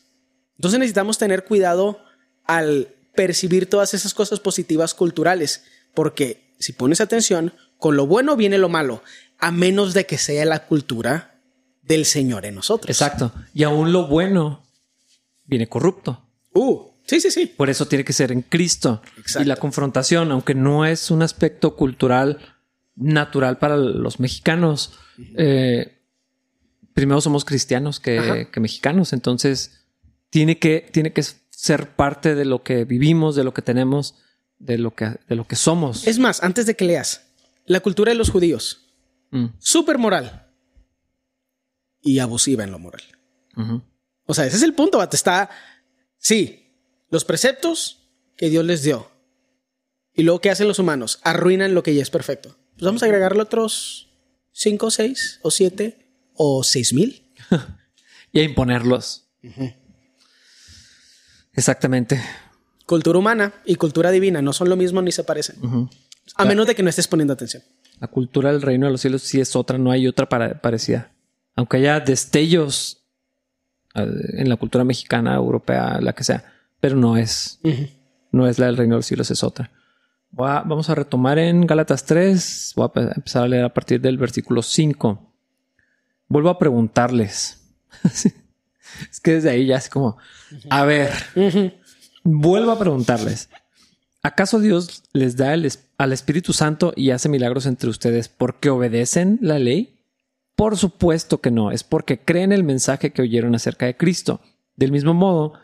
Entonces necesitamos tener cuidado al percibir todas esas cosas positivas culturales, porque si pones atención, con lo bueno viene lo malo, a menos de que sea la cultura del Señor en nosotros. Exacto. Y aún lo bueno viene corrupto. Uh, sí, sí, sí. Por eso tiene que ser en Cristo. Exacto. Y la confrontación, aunque no es un aspecto cultural natural para los mexicanos, eh, primero somos cristianos que, mexicanos. Entonces, tiene que, tiene que ser parte de lo que vivimos, de lo que tenemos, de lo que, de lo que somos. Es más, antes de que leas, la cultura de los judíos, Mm, súper moral y abusiva en lo moral. O sea, ese es el punto. Está, sí, los preceptos que Dios les dio. Y luego, ¿qué hacen los humanos? Arruinan lo que ya es perfecto. Pues vamos a agregarle otros cinco, seis o siete o seis mil. *laughs* Y a imponerlos. Exactamente. Cultura humana y cultura divina no son lo mismo ni se parecen. A menos de que no estés poniendo atención. La cultura del reino de los cielos sí es otra, no hay otra para- parecida. Aunque haya destellos en la cultura mexicana, europea, la que sea, pero no es, no es la del reino de los cielos, es otra. A- vamos a retomar en Gálatas 3, voy a pe- empezar a leer a partir del versículo 5. Vuelvo a preguntarles. *laughs* *laughs* es que desde ahí ya es como, a ver. Vuelvo a preguntarles. ¿Acaso Dios les da el al Espíritu Santo y hace milagros entre ustedes porque obedecen la ley? Por supuesto que no, es porque creen el mensaje que oyeron acerca de Cristo. Del mismo modo,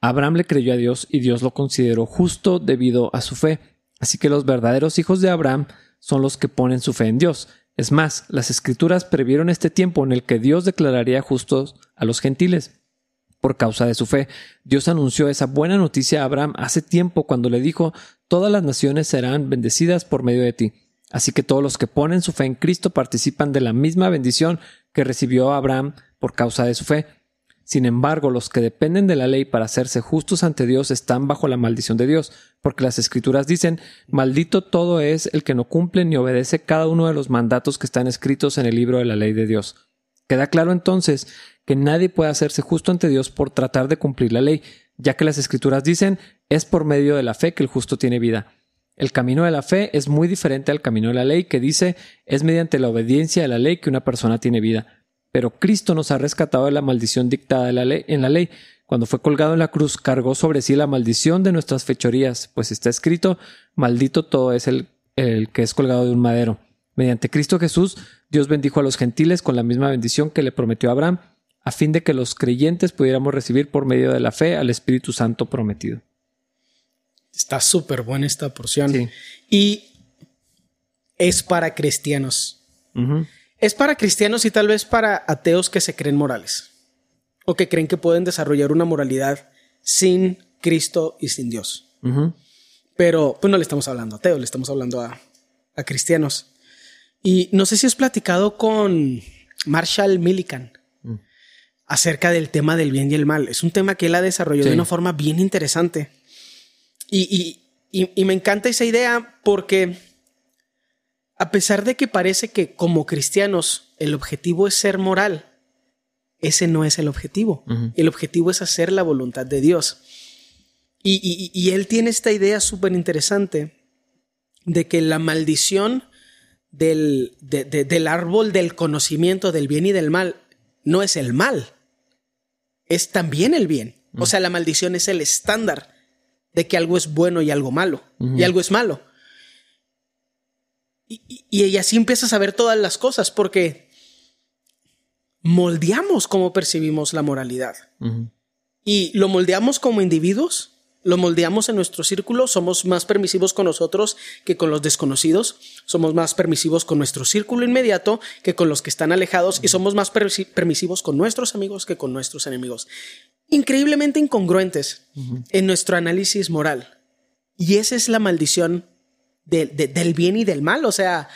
Abraham le creyó a Dios y Dios lo consideró justo debido a su fe. Así que los verdaderos hijos de Abraham son los que ponen su fe en Dios. Es más, las escrituras previeron este tiempo en el que Dios declararía justos a los gentiles por causa de su fe. Dios anunció esa buena noticia a Abraham hace tiempo cuando le dijo, todas las naciones serán bendecidas por medio de ti. Así que todos los que ponen su fe en Cristo participan de la misma bendición que recibió Abraham por causa de su fe. Sin embargo, los que dependen de la ley para hacerse justos ante Dios están bajo la maldición de Dios, porque las escrituras dicen, maldito todo es el que no cumple ni obedece cada uno de los mandatos que están escritos en el libro de la ley de Dios. Queda claro entonces que nadie puede hacerse justo ante Dios por tratar de cumplir la ley, ya que las escrituras dicen es por medio de la fe que el justo tiene vida. El camino de la fe es muy diferente al camino de la ley que dice es mediante la obediencia de la ley que una persona tiene vida. Pero Cristo nos ha rescatado de la maldición dictada en la ley. Cuando fue colgado en la cruz, cargó sobre sí la maldición de nuestras fechorías, pues está escrito, maldito todo es el, el que es colgado de un madero. Mediante Cristo Jesús, Dios bendijo a los gentiles con la misma bendición que le prometió a Abraham, a fin de que los creyentes pudiéramos recibir por medio de la fe al Espíritu Santo prometido. Está súper buena esta porción. Sí. Y es para cristianos. Ujú. Es para cristianos y tal vez para ateos que se creen morales. O que creen que pueden desarrollar una moralidad sin Cristo y sin Dios. Pero pues no le estamos hablando a ateos, le estamos hablando a, a cristianos. Y no sé si has platicado con Marshall Millikan Mm. acerca del tema del bien y el mal. Es un tema que él ha desarrollado Sí. de una forma bien interesante. Y, y- y- y me encanta esa idea porque a pesar de que parece que como cristianos el objetivo es ser moral, ese no es el objetivo. El objetivo es hacer la voluntad de Dios. Y, y- y él tiene esta idea súper interesante de que la maldición del, del árbol del conocimiento del bien y del mal no es el mal, es también el bien. O sea, la maldición es el estándar de que algo es bueno y algo malo, y algo es malo. Y, y, así empiezas a ver todas las cosas, porque moldeamos cómo percibimos la moralidad. Y lo moldeamos como individuos, lo moldeamos en nuestro círculo, somos más permisivos con nosotros que con los desconocidos, somos más permisivos con nuestro círculo inmediato que con los que están alejados y somos más permisivos con nuestros amigos que con nuestros enemigos. Increíblemente incongruentes en nuestro análisis moral. Y esa es la maldición del bien y del mal. O sea,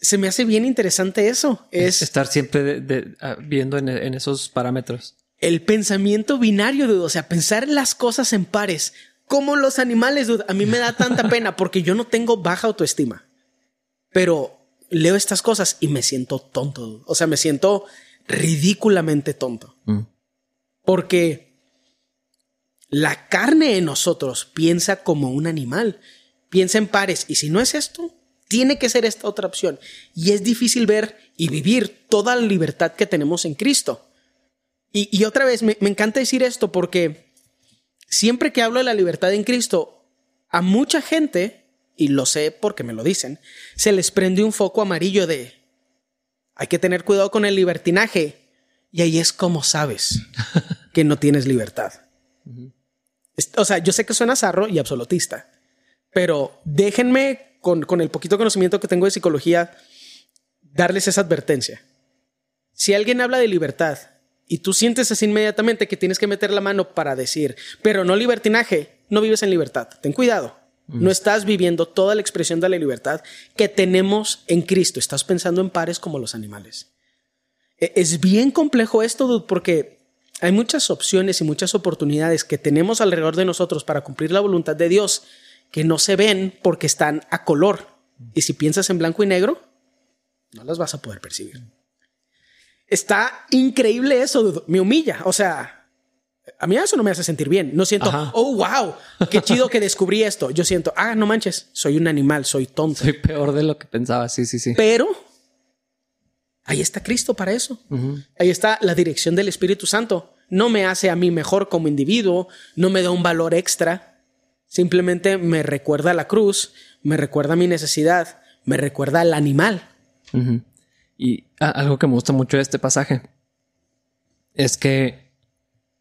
se me hace bien interesante eso. Es estar siempre ah, viendo en, esos parámetros. El pensamiento binario, o sea, pensar las cosas en pares como los animales, A mí me da tanta *laughs* pena porque yo no tengo baja autoestima. Pero leo estas cosas y me siento tonto. O sea, me siento ridículamente tonto. Mm. Porque la carne en nosotros piensa como un animal. Piensa en pares. Y si no es esto, tiene que ser esta otra opción. Y es difícil ver y vivir toda la libertad que tenemos en Cristo. Y, otra vez, me encanta decir esto porque siempre que hablo de la libertad en Cristo, a mucha gente, y lo sé porque me lo dicen, se les prende un foco amarillo de hay que tener cuidado con el libertinaje. Y ahí es como sabes *laughs* que no tienes libertad. O sea, yo sé que suena zarro y absolutista, pero déjenme con, con el poquito conocimiento que tengo de psicología darles esa advertencia. Si alguien habla de libertad y tú sientes así inmediatamente que tienes que meter la mano para decir, pero no libertinaje, no vives en libertad. Ten cuidado. No estás viviendo toda la expresión de la libertad que tenemos en Cristo. Estás pensando en pares como los animales. E, es bien complejo esto, porque hay muchas opciones y muchas oportunidades que tenemos alrededor de nosotros para cumplir la voluntad de Dios que no se ven porque están a color. Y si piensas en blanco y negro, no las vas a poder percibir. Está increíble eso, me humilla. O sea, a mí eso no me hace sentir bien. No siento, oh, wow, qué chido que descubrí esto. Yo siento, ah, no manches, soy un animal, soy tonto. Soy peor de lo que pensaba, sí, sí, sí. Pero ahí está Cristo para eso. Ahí está la dirección del Espíritu Santo. No me hace a mí mejor como individuo, no me da un valor extra. Simplemente me recuerda la cruz, me recuerda mi necesidad, me recuerda al animal. Y algo que me gusta mucho de este pasaje es que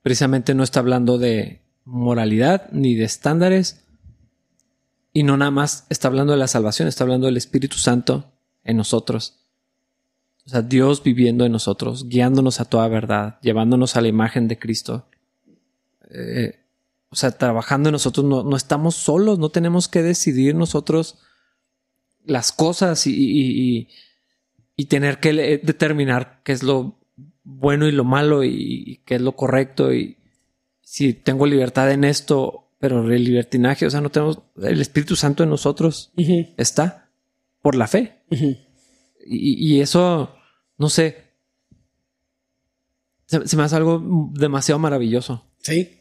precisamente no está hablando de moralidad ni de estándares y no nada más está hablando de la salvación, está hablando del Espíritu Santo en nosotros. O sea, Dios viviendo en nosotros, guiándonos a toda verdad, llevándonos a la imagen de Cristo. Eh, o sea, trabajando en nosotros, no, no, estamos solos, no tenemos que decidir nosotros las cosas y y tener que determinar qué es lo bueno y lo malo y, qué es lo correcto y si tengo libertad en esto, pero el libertinaje, o sea, no tenemos el Espíritu Santo en nosotros está por la fe. y, eso, no sé, se, me hace algo demasiado maravilloso. Sí.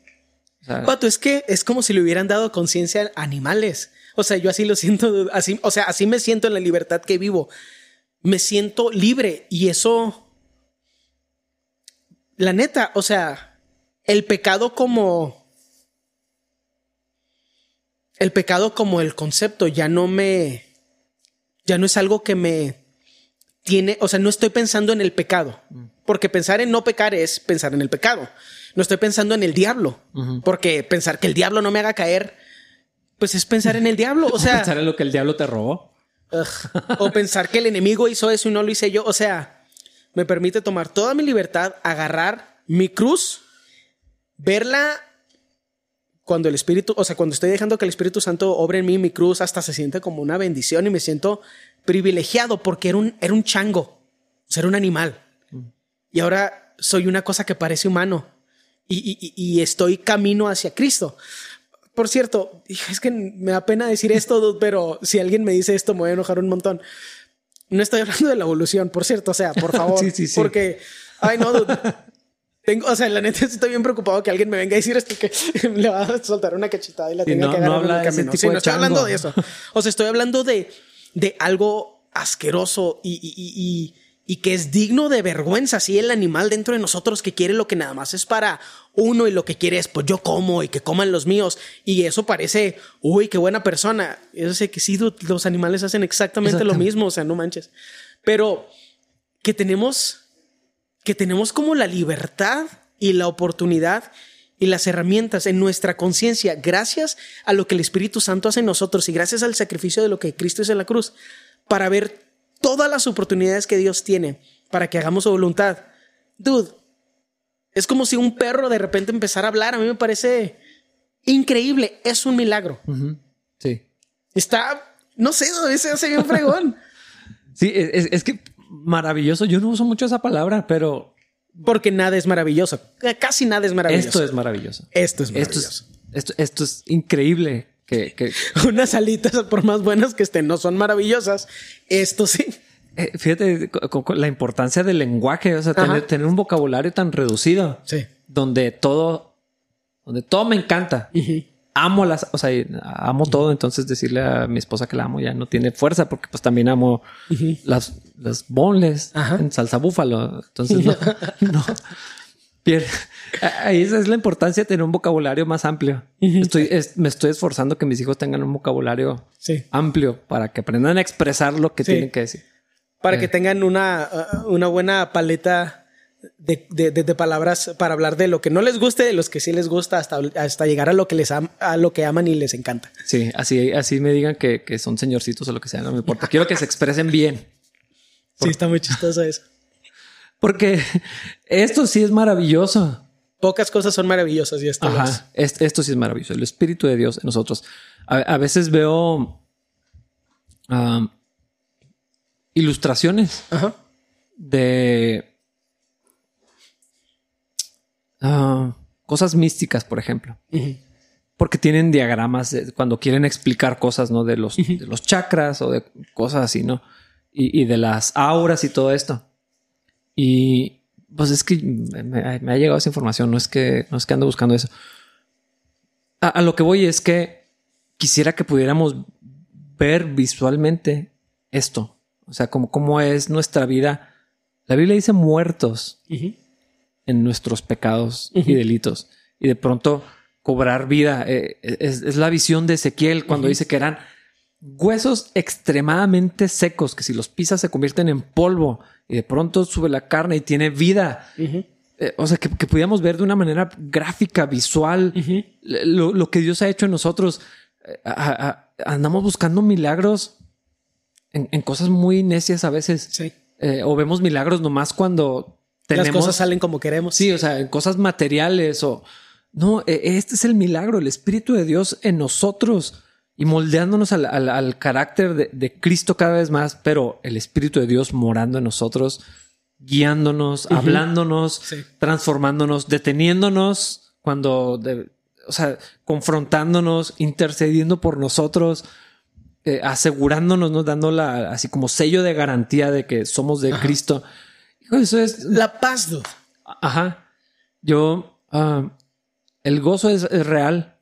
Pato, es que es como si le hubieran dado conciencia a animales. O sea, yo así lo siento, *laughs* así, o sea, así me siento en la libertad que vivo. Me siento libre y eso, la neta, o sea, el pecado como, el pecado como el concepto ya no me, ya no es algo que me tiene, o sea, no estoy pensando en el pecado, porque pensar en no pecar es pensar en el pecado. No estoy pensando en el diablo, porque pensar que el diablo no me haga caer, pues es pensar en el diablo. O *laughs* sea, pensar en lo que el diablo te robó o pensar que el enemigo hizo eso y no lo hice yo. O sea, me permite tomar toda mi libertad, agarrar mi cruz, verla cuando el Espíritu, o sea, cuando estoy dejando que el Espíritu Santo obre en mí, mi cruz hasta se siente como una bendición y me siento privilegiado porque era un, era un chango, ser un animal. Y ahora soy una cosa que parece humano y, y estoy camino hacia Cristo. Por cierto, es que me da pena decir esto, pero si alguien me dice esto me voy a enojar un montón. No estoy hablando de la evolución, por cierto, o sea, por *laughs* favor, sí, sí, sí. porque, ay no, tengo, o sea, la neta estoy bien preocupado que alguien me venga a decir esto que *laughs* le va a soltar una cachetada y la tiene que agarrar no en el camino. no estoy hablando de eso. O sea, estoy hablando de, de algo asqueroso y, y- y- y que es digno de vergüenza, así el animal dentro de nosotros que quiere lo que nada más es para uno y lo que quiere es pues yo como y que coman los míos y eso parece, uy, qué buena persona. Eso sé que sí, los animales hacen exactamente lo mismo, o sea, no manches. Pero que tenemos, que tenemos como la libertad y la oportunidad y las herramientas en nuestra conciencia, gracias a lo que el Espíritu Santo hace en nosotros y gracias al sacrificio de lo que Cristo hizo en la cruz, para ver todas las oportunidades que Dios tiene para que hagamos su voluntad. Dude, es como si un perro de repente empezara a hablar. A mí me parece increíble. Es un milagro. Sí. Está, no sé, se hace bien fregón. *laughs* Sí, es, que maravilloso. Yo no uso mucho esa palabra, pero Porque nada es maravilloso. Casi nada es maravilloso. esto es maravilloso. Esto es Esto maravilloso. es, esto, esto es increíble. Que, que- *laughs* Unas alitas, por más buenas que estén, no son maravillosas. Esto sí. eh, fíjate la importancia del lenguaje, o sea, tener, tener un vocabulario tan reducido Sí. donde todo, donde todo me encanta. Amo las, o sea, amo todo. Entonces decirle a mi esposa que la amo ya no tiene fuerza porque pues también amo las, las bonles en salsa búfalo. Entonces no, *laughs* no. Pier- *laughs* Ahí esa es la importancia de tener un vocabulario más amplio. Estoy, es- me estoy esforzando que mis hijos tengan un vocabulario Sí. amplio para que aprendan a expresar lo que Sí. tienen que decir. Para Eh. que tengan una, uh, una buena paleta de, de- de- de palabras para hablar de lo que no les guste, de los que sí les gusta, hasta, hasta llegar a lo que les am- a lo que aman y les encanta. Sí, así, así me digan que, que son señorcitos o lo que sea, no me importa. Quiero que se expresen bien. Sí, está muy chistoso eso. Porque esto sí es maravilloso. Pocas cosas son maravillosas y esto es. Ajá. Es- esto sí es maravilloso. El Espíritu de Dios en nosotros. A, a veces veo um, ilustraciones Ajá. de ah, cosas místicas, por ejemplo. Porque tienen diagramas de- cuando quieren explicar cosas, ¿no? De los, de los chakras o de cosas así, ¿no? Y, y de las auras y todo esto. Y pues es que me, ha llegado esa información, no es que, no es que ando buscando eso. A, a lo que voy es que quisiera que pudiéramos ver visualmente esto. O sea, como cómo es nuestra vida. La Biblia dice muertos en nuestros pecados y delitos. Y de pronto cobrar vida. eh, es, es la visión de Ezequiel cuando dice que eran huesos extremadamente secos, que si los pisas se convierten en polvo y de pronto sube la carne y tiene vida. Eh, o sea, que, que pudiéramos ver de una manera gráfica, visual, lo, lo que Dios ha hecho en nosotros. Eh, a- a- andamos buscando milagros en, en cosas muy necias a veces. Sí. Eh, o vemos milagros nomás cuando tenemos... Las cosas salen como queremos. Sí, o sea, en cosas materiales o... No, eh, este es el milagro, el Espíritu de Dios en nosotros y moldeándonos al, al- al carácter de, de Cristo cada vez más, pero el Espíritu de Dios morando en nosotros, guiándonos, hablándonos, Sí. transformándonos, deteniéndonos cuando, de- o sea, confrontándonos, intercediendo por nosotros, eh, asegurándonos, ¿no? dando la, así como sello de garantía de que somos de Cristo. Hijo, Eso es La paz, dude. Ajá. Yo, ah, el gozo es, es real.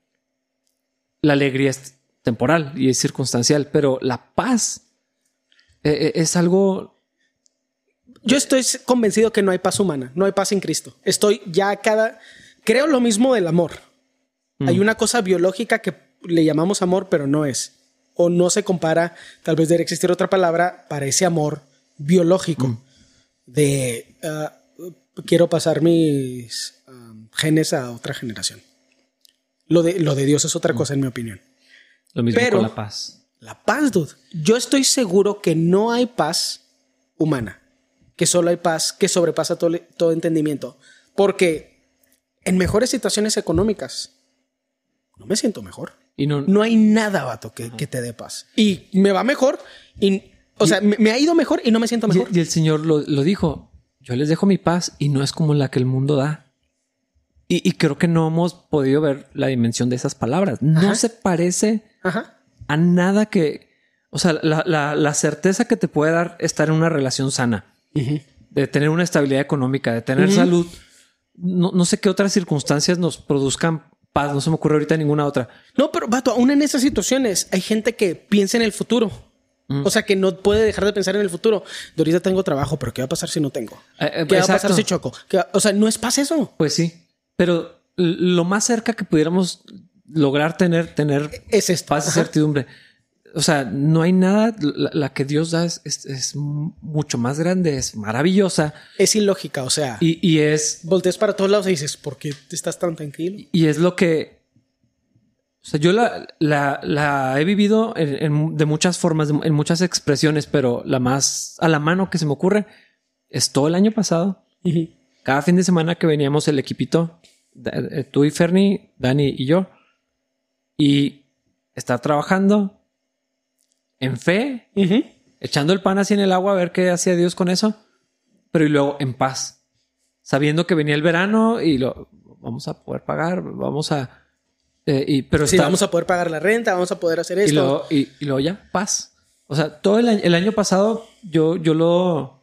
La alegría es temporal y es circunstancial, pero la paz eh, eh, es algo. Yo estoy convencido que no hay paz humana, no hay paz en Cristo. Estoy ya cada... Creo lo mismo del amor. Hay una cosa biológica que le llamamos amor, pero no es. O no se compara, tal vez debe existir otra palabra para ese amor biológico. De ah, quiero pasar mis ah, genes a otra generación. Lo de, lo de Dios es otra cosa, en mi opinión. Lo mismo Pero- con la paz. La paz, dude. Yo estoy seguro que no hay paz humana. Que solo hay paz que sobrepasa todo, todo entendimiento. Porque en mejores situaciones económicas no me siento mejor. Y no, No hay nada, vato, que, que te dé paz. Y me va mejor. Y, o sea, me, me ha ido mejor y no me siento mejor. y, y el Señor lo, lo dijo. Yo les dejo mi paz y no es como la que el mundo da. Y, y creo que no hemos podido ver la dimensión de esas palabras. No Ajá. se parece Ajá. a nada que, o sea, la, la- la certeza que te puede dar estar en una relación sana, de tener una estabilidad económica, de tener Ujú. salud. No, no sé qué otras circunstancias nos produzcan paz. No se me ocurre ahorita ninguna otra. No, pero vato, aún en esas situaciones hay gente que piensa en el futuro. O sea, que no puede dejar de pensar en el futuro. De ahorita tengo trabajo, pero ¿qué va a pasar si no tengo? Eh, eh, ¿Qué va a pasar exacto. si choco? ¿Qué va- O sea, no es paz eso. Pues sí. Pero lo más cerca que pudiéramos lograr tener, tener Es esto. paz y certidumbre. O sea, no hay nada. La, la que Dios da es, es- es mucho más grande, es maravillosa Es ilógica. O sea, y, y es volteas para todos lados y dices, ¿por qué estás tan tranquilo? Y es lo que. O sea, yo la, la, la he vivido en, en- de muchas formas, en muchas expresiones, pero la más a la mano que se me ocurre es todo el año pasado. Cada fin de semana que veníamos el equipito, eh, tú y Fernie, Dani y yo, y estar trabajando en fe, echando el pan así en el agua a ver qué hacía Dios con eso, pero y luego en paz, sabiendo que venía el verano y lo vamos a poder pagar, vamos a eh, y pero Sí, vamos a poder pagar la renta, vamos a poder hacer y esto. luego, y, y luego ya paz. O sea, todo el año, el año pasado yo yo lo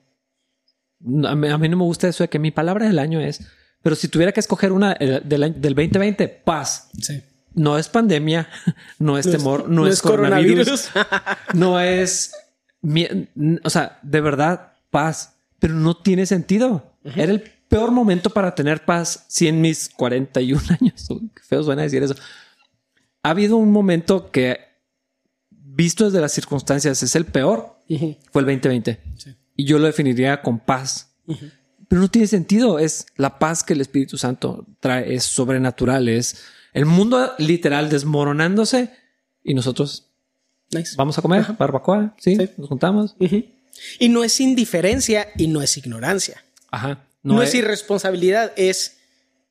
a mí, a mí no me gusta eso de que mi palabra del año es, pero si tuviera que escoger una eh, del, del 2020, paz. Sí. No es pandemia, *laughs* no es No es- temor, no, no es, coronavirus, coronavirus. *laughs* no es, o sea, de verdad, paz, pero no tiene sentido. Era el peor momento para tener paz si en mis 41 *laughs* años, qué feo suena decir eso. Ha habido un momento que, visto desde las circunstancias, es el peor, fue el 2020. Sí. Y yo lo definiría con paz. Pero no tiene sentido. Es la paz que el Espíritu Santo trae. Es sobrenatural. Es el mundo literal desmoronándose y nosotros Nice. vamos a comer barbacoa. ¿sí? Sí. Nos juntamos. Ujú. Y no es indiferencia y no es ignorancia. Ajá. No, es irresponsabilidad, es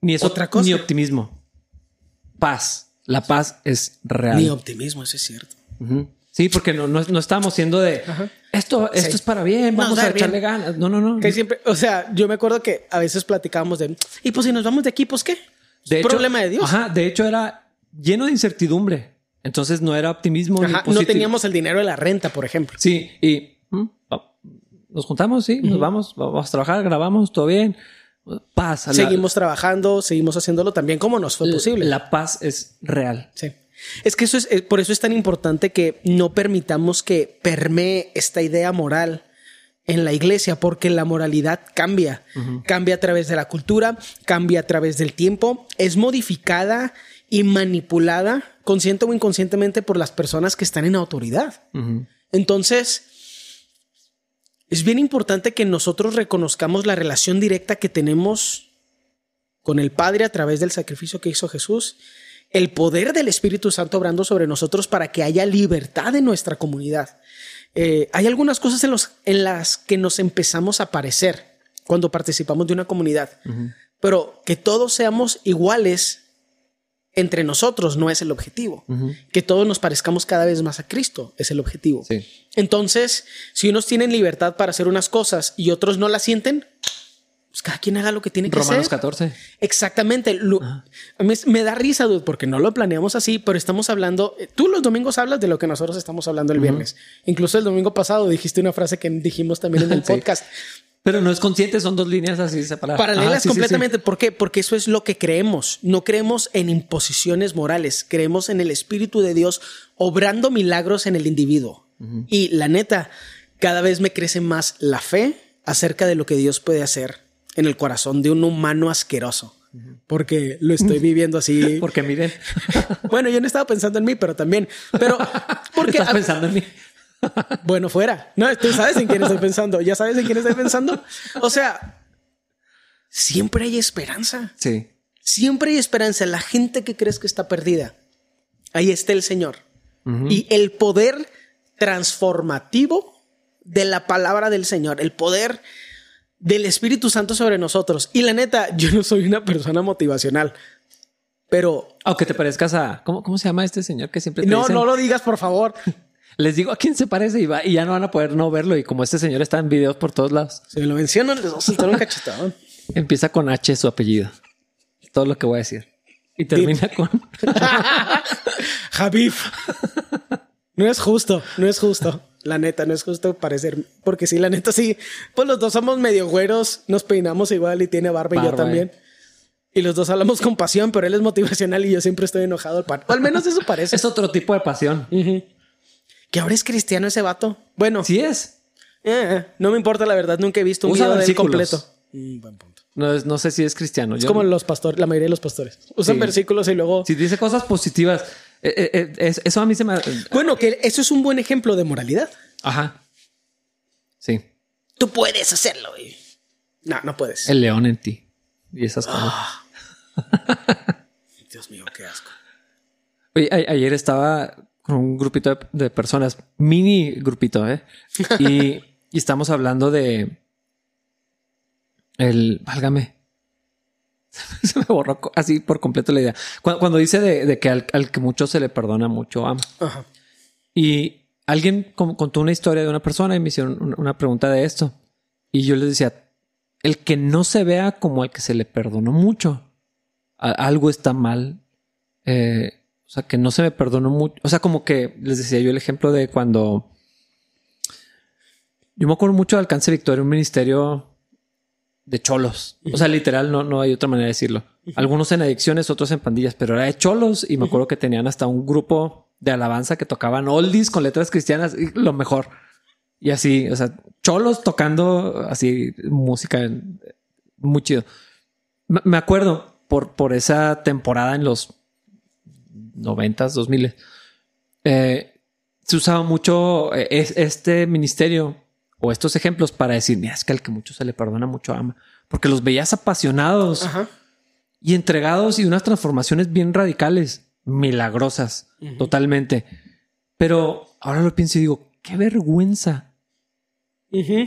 ni es otra cosa. Ni optimismo. Paz. La paz es real. ni optimismo, eso es cierto. Sí, porque no, no, no estamos siendo de esto, esto Sí. es para bien, vamos va a bien. echarle ganas. No, no, no. Que siempre, o sea, yo me acuerdo que a veces platicábamos de, y pues si nos vamos de aquí, pues qué. De hecho- problema de Dios. Ajá, de hecho era lleno de incertidumbre. Entonces no era optimismo. ni no teníamos el dinero de la renta, por ejemplo. Sí, y ¿mm? va- nos juntamos, sí, nos vamos, vamos a trabajar, grabamos, todo bien. Paz. la- Seguimos trabajando, seguimos haciéndolo también como nos fue posible. La paz es real. Sí. Es que eso es, eh, por eso es tan importante que no permitamos que permee esta idea moral en la iglesia, porque la moralidad cambia. Cambia a través de la cultura, cambia a través del tiempo, es modificada y manipulada, consciente o inconscientemente, por las personas que están en autoridad. Entonces, es bien importante que nosotros reconozcamos la relación directa que tenemos con el Padre a través del sacrificio que hizo Jesús, el poder del Espíritu Santo obrando sobre nosotros para que haya libertad en nuestra comunidad. Eh, hay algunas cosas en, los- en las que nos empezamos a parecer cuando participamos de una comunidad, pero que todos seamos iguales entre nosotros no es el objetivo. Que todos nos parezcamos cada vez más a Cristo es el objetivo. Sí. Entonces, si unos tienen libertad para hacer unas cosas y otros no las sienten, pues cada quien haga lo que tiene que Romanos hacer. 14. Exactamente. Lo- a mí me da risa, dude, porque no lo planeamos así, pero estamos hablando. eh, Tú los domingos hablas de lo que nosotros estamos hablando el viernes. Incluso el domingo pasado dijiste una frase que dijimos también en el *laughs* Sí. podcast. Pero no es consciente, son dos líneas así separadas. Paralelas Ajá, sí, sí, sí. completamente. ¿Por qué? Porque eso es lo que creemos. No creemos en imposiciones morales. Creemos en el Espíritu de Dios obrando milagros en el individuo. Y la neta, cada vez me crece más la fe acerca de lo que Dios puede hacer en el corazón de un humano asqueroso. Porque lo estoy *laughs* viviendo así. Porque miren, *laughs* bueno, yo no estaba pensando en mí, pero también. Pero *laughs* porque estás pensando en mí. bueno, fuera. No, tú sabes en quién estoy pensando. Ya sabes en quién estoy pensando. O sea, siempre hay esperanza. Sí. Siempre hay esperanza. La gente que crees que está perdida, ahí está el Señor. Y el poder transformativo de la palabra del Señor, el poder del Espíritu Santo sobre nosotros. Y la neta, yo no soy una persona motivacional, pero Aunque te parezcas a. ¿Cómo, cómo se llama este señor que siempre te no, dicen? no lo digas, por favor. *laughs* Les digo a quién se parece y, va, y ya no van a poder no verlo. Y como este señor está en videos por todos lados, Si me lo mencionan, les voy a soltar un cachetadón. *laughs* empieza con H su apellido. Todo lo que voy a decir. Y termina con. *laughs* Javif. No es justo, no es justo. La neta, no es justo parecer. Porque sí, la neta, sí. Pues los dos somos medio güeros, nos peinamos igual y tiene barba, y yo también. Y los dos hablamos con pasión, pero él es motivacional y yo siempre estoy enojado al pan. O al menos eso parece. es otro tipo de pasión. Que ahora es cristiano ese vato. Bueno, Sí es. eh, no me importa la verdad, nunca he visto un Usa video de él completo. Mm, buen punto. No, es- no sé si es cristiano. Es Yo- como los pastores, la mayoría de los pastores. Usan Sí. versículos y luego. Si dice cosas positivas, eh, eh, eh, es- eso a mí se me... Bueno, que eso es un buen ejemplo de moralidad. Ajá. Sí. Tú puedes hacerlo, güey. No, no puedes. El león en ti. Y esas cosas. *laughs* Dios mío, qué asco. Oye, a- ayer estaba con un grupito de, de personas, mini grupito, ¿eh? *laughs* Y, y estamos hablando de el, válgame, *laughs* se me borró así por completo la idea. Cuando, cuando dice de, de que al, al que mucho se le perdona, mucho ama. Ajá. Y alguien contó una historia de una persona y me hicieron un- una pregunta de esto. Y yo les decía, el que no se vea como al que se le perdonó mucho, algo está mal. Eh, o sea, que no se me perdonó mucho. O sea, como que les decía yo el ejemplo de cuando... Yo me acuerdo mucho de Alcance Victoria, un ministerio de cholos. O sea, literal, no, no hay otra manera de decirlo. Algunos en adicciones, otros en pandillas, pero era de cholos y me acuerdo que tenían hasta un grupo de alabanza que tocaban oldies con letras cristianas y lo mejor. Y así, o sea, cholos tocando así música en- muy chido. Me me acuerdo por, por esa temporada en los noventas, dos miles, eh, se usaba mucho eh, es- este ministerio o estos ejemplos para decir, mira, es que al que mucho se le perdona, mucho ama. Porque los veías apasionados Ajá. y entregados y unas transformaciones bien radicales, milagrosas, totalmente. Pero ahora lo pienso y digo, qué vergüenza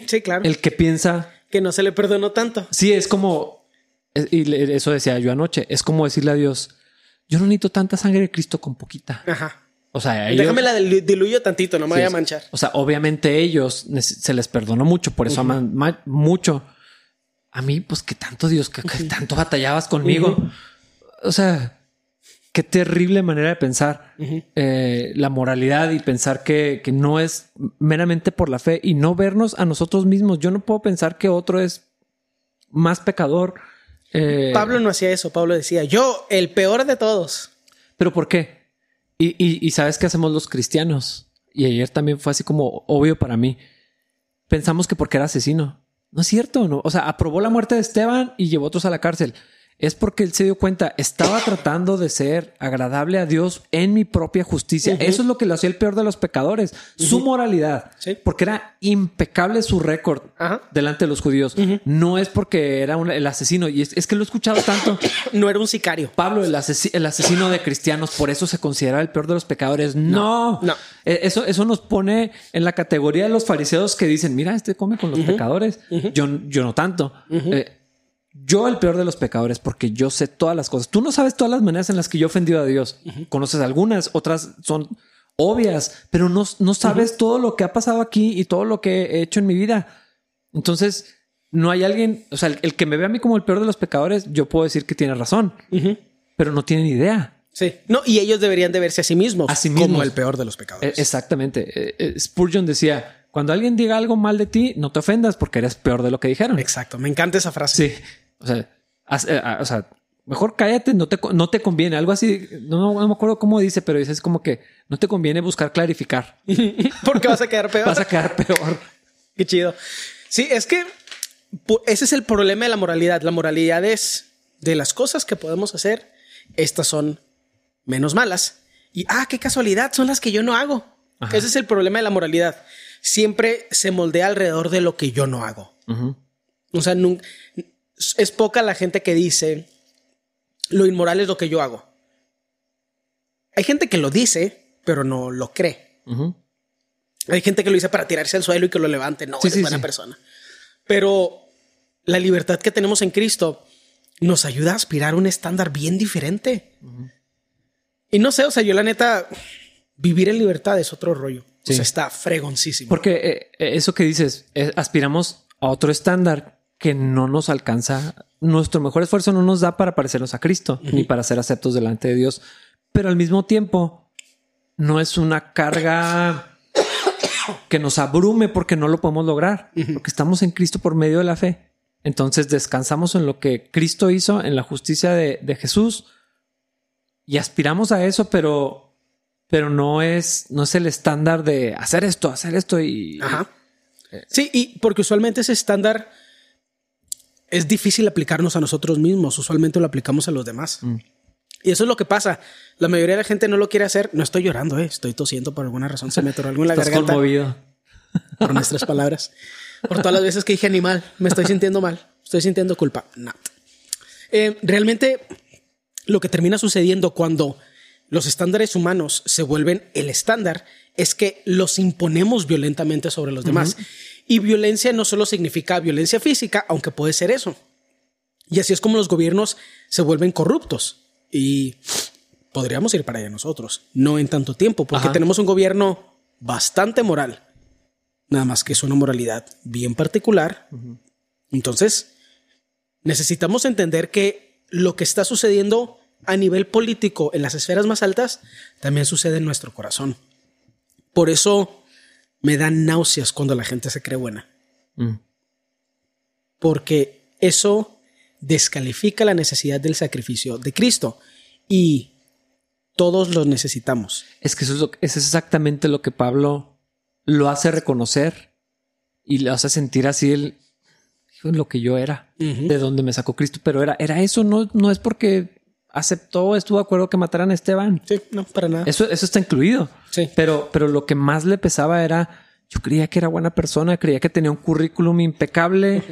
Sí, claro. el que piensa, Que no se le perdonó tanto. sí, es como, y eso decía yo anoche, es como decirle a Dios, yo no necesito tanta sangre de Cristo con poquita. Ajá. O sea, ellos- Déjame la diluyo tantito, no me Sí, vaya a manchar. O sea, obviamente ellos se les perdonó mucho, por eso aman ma- mucho. A mí, pues que tanto Dios, que, que tanto batallabas conmigo. O sea, qué terrible manera de pensar eh, la moralidad y pensar que, que no es meramente por la fe y no vernos a nosotros mismos. Yo no puedo pensar que otro es más pecador. eh, Pablo no hacía eso. Pablo decía, yo, el peor de todos. ¿Pero por qué? Y, y- y sabes qué hacemos los cristianos. Y ayer también fue así como obvio para mí. Pensamos que porque era asesino. No es cierto, ¿no? O sea, aprobó la muerte de Esteban y llevó a otros a la cárcel. Es porque él se dio cuenta, estaba *coughs* tratando de ser agradable a Dios en mi propia justicia. Eso es lo que lo hacía el peor de los pecadores. Su moralidad. Sí. Porque era impecable su récord Ajá. delante de los judíos. No es porque era un- el asesino. Y es, es que lo he escuchado tanto. *coughs* No era un sicario. Pablo, el, el asesino de cristianos, por eso se considera el peor de los pecadores. No, no. Eh, Eso, eso nos pone en la categoría de los fariseos que dicen, mira, este come con los pecadores. yo, yo no tanto. Eh, yo el peor de los pecadores porque yo sé todas las cosas. Tú no sabes todas las maneras en las que yo he ofendido a Dios. Conoces algunas, otras son obvias, pero no, no sabes todo lo que ha pasado aquí y todo lo que he hecho en mi vida. Entonces, no hay alguien, o sea, el, el que me ve a mí como el peor de los pecadores, yo puedo decir que tiene razón, pero no tiene ni idea. Sí. No, y ellos deberían de verse a sí mismos, A sí como el peor de los pecadores. Eh, Exactamente. Eh, eh, Spurgeon decía, cuando alguien diga algo mal de ti, no te ofendas porque eres peor de lo que dijeron. Exacto. Me encanta esa frase. Sí. O sea, haz- eh, ah, o sea, mejor cállate, no te, no te conviene. Algo así, no, no me acuerdo cómo dice, pero dice es como que no te conviene buscar clarificar. *laughs* Porque vas a quedar peor. Vas a quedar peor. Qué chido. Sí, es que ese es el problema de la moralidad. La moralidad es de las cosas que podemos hacer, estas son menos malas. Y ah, qué casualidad, son las que yo no hago. Ajá. Ese es el problema de la moralidad. Siempre se moldea alrededor de lo que yo no hago. O sea, nun- es poca la gente que dice lo inmoral es lo que yo hago. Hay gente que lo dice, pero no lo cree. Hay gente que lo dice para tirarse al suelo y que lo levante. No, Sí, es sí, buena sí. persona. Pero la libertad que tenemos en Cristo nos ayuda a aspirar a un estándar bien diferente. Y no sé, o sea, yo la neta, vivir en libertad es otro rollo. O sea, está fregoncísimo. Porque eh, eh, eso que dices, eh, aspiramos a otro estándar que no nos alcanza. Nuestro mejor esfuerzo no nos da para parecernos a Cristo ni para ser aceptos delante de Dios. Pero al mismo tiempo, no es una carga que nos abrume porque no lo podemos lograr, porque estamos en Cristo por medio de la fe. Entonces descansamos en lo que Cristo hizo, en la justicia de, de Jesús y aspiramos a eso, pero pero no es, no es el estándar de hacer esto, hacer esto y. Ajá. Sí, y porque usualmente ese estándar es difícil aplicarnos a nosotros mismos. Usualmente lo aplicamos a los demás. Mm. Y eso es lo que pasa. La mayoría de la gente no lo quiere hacer. No estoy llorando, eh. estoy tosiendo por alguna razón. Se me atoró algo en la Estás garganta conmovido. por nuestras palabras. Por todas las veces que dije animal, me estoy sintiendo mal. Estoy sintiendo culpa. No. Eh, realmente lo que termina sucediendo cuando los estándares humanos se vuelven el estándar es que los imponemos violentamente sobre los demás. Y violencia no solo significa violencia física, aunque puede ser eso. Y así es como los gobiernos se vuelven corruptos. Y podríamos ir para allá nosotros, no en tanto tiempo, porque Ajá. tenemos un gobierno bastante moral. Nada más que es una moralidad bien particular. Entonces, necesitamos entender que lo que está sucediendo a nivel político en las esferas más altas también sucede en nuestro corazón. Por eso me dan náuseas cuando la gente se cree buena, Mm. porque eso descalifica la necesidad del sacrificio de Cristo y todos los necesitamos. Es que eso es, lo- es exactamente lo que Pablo lo hace reconocer y le hace sentir así el "Hijo, lo que yo era, de donde me sacó Cristo, pero era, era eso, no, no es porque aceptó, estuvo de acuerdo que mataran a Esteban. Sí, no, para nada. Eso, eso está incluido. Sí. Pero, pero lo que más le pesaba era, yo creía que era buena persona, creía que tenía un currículum impecable.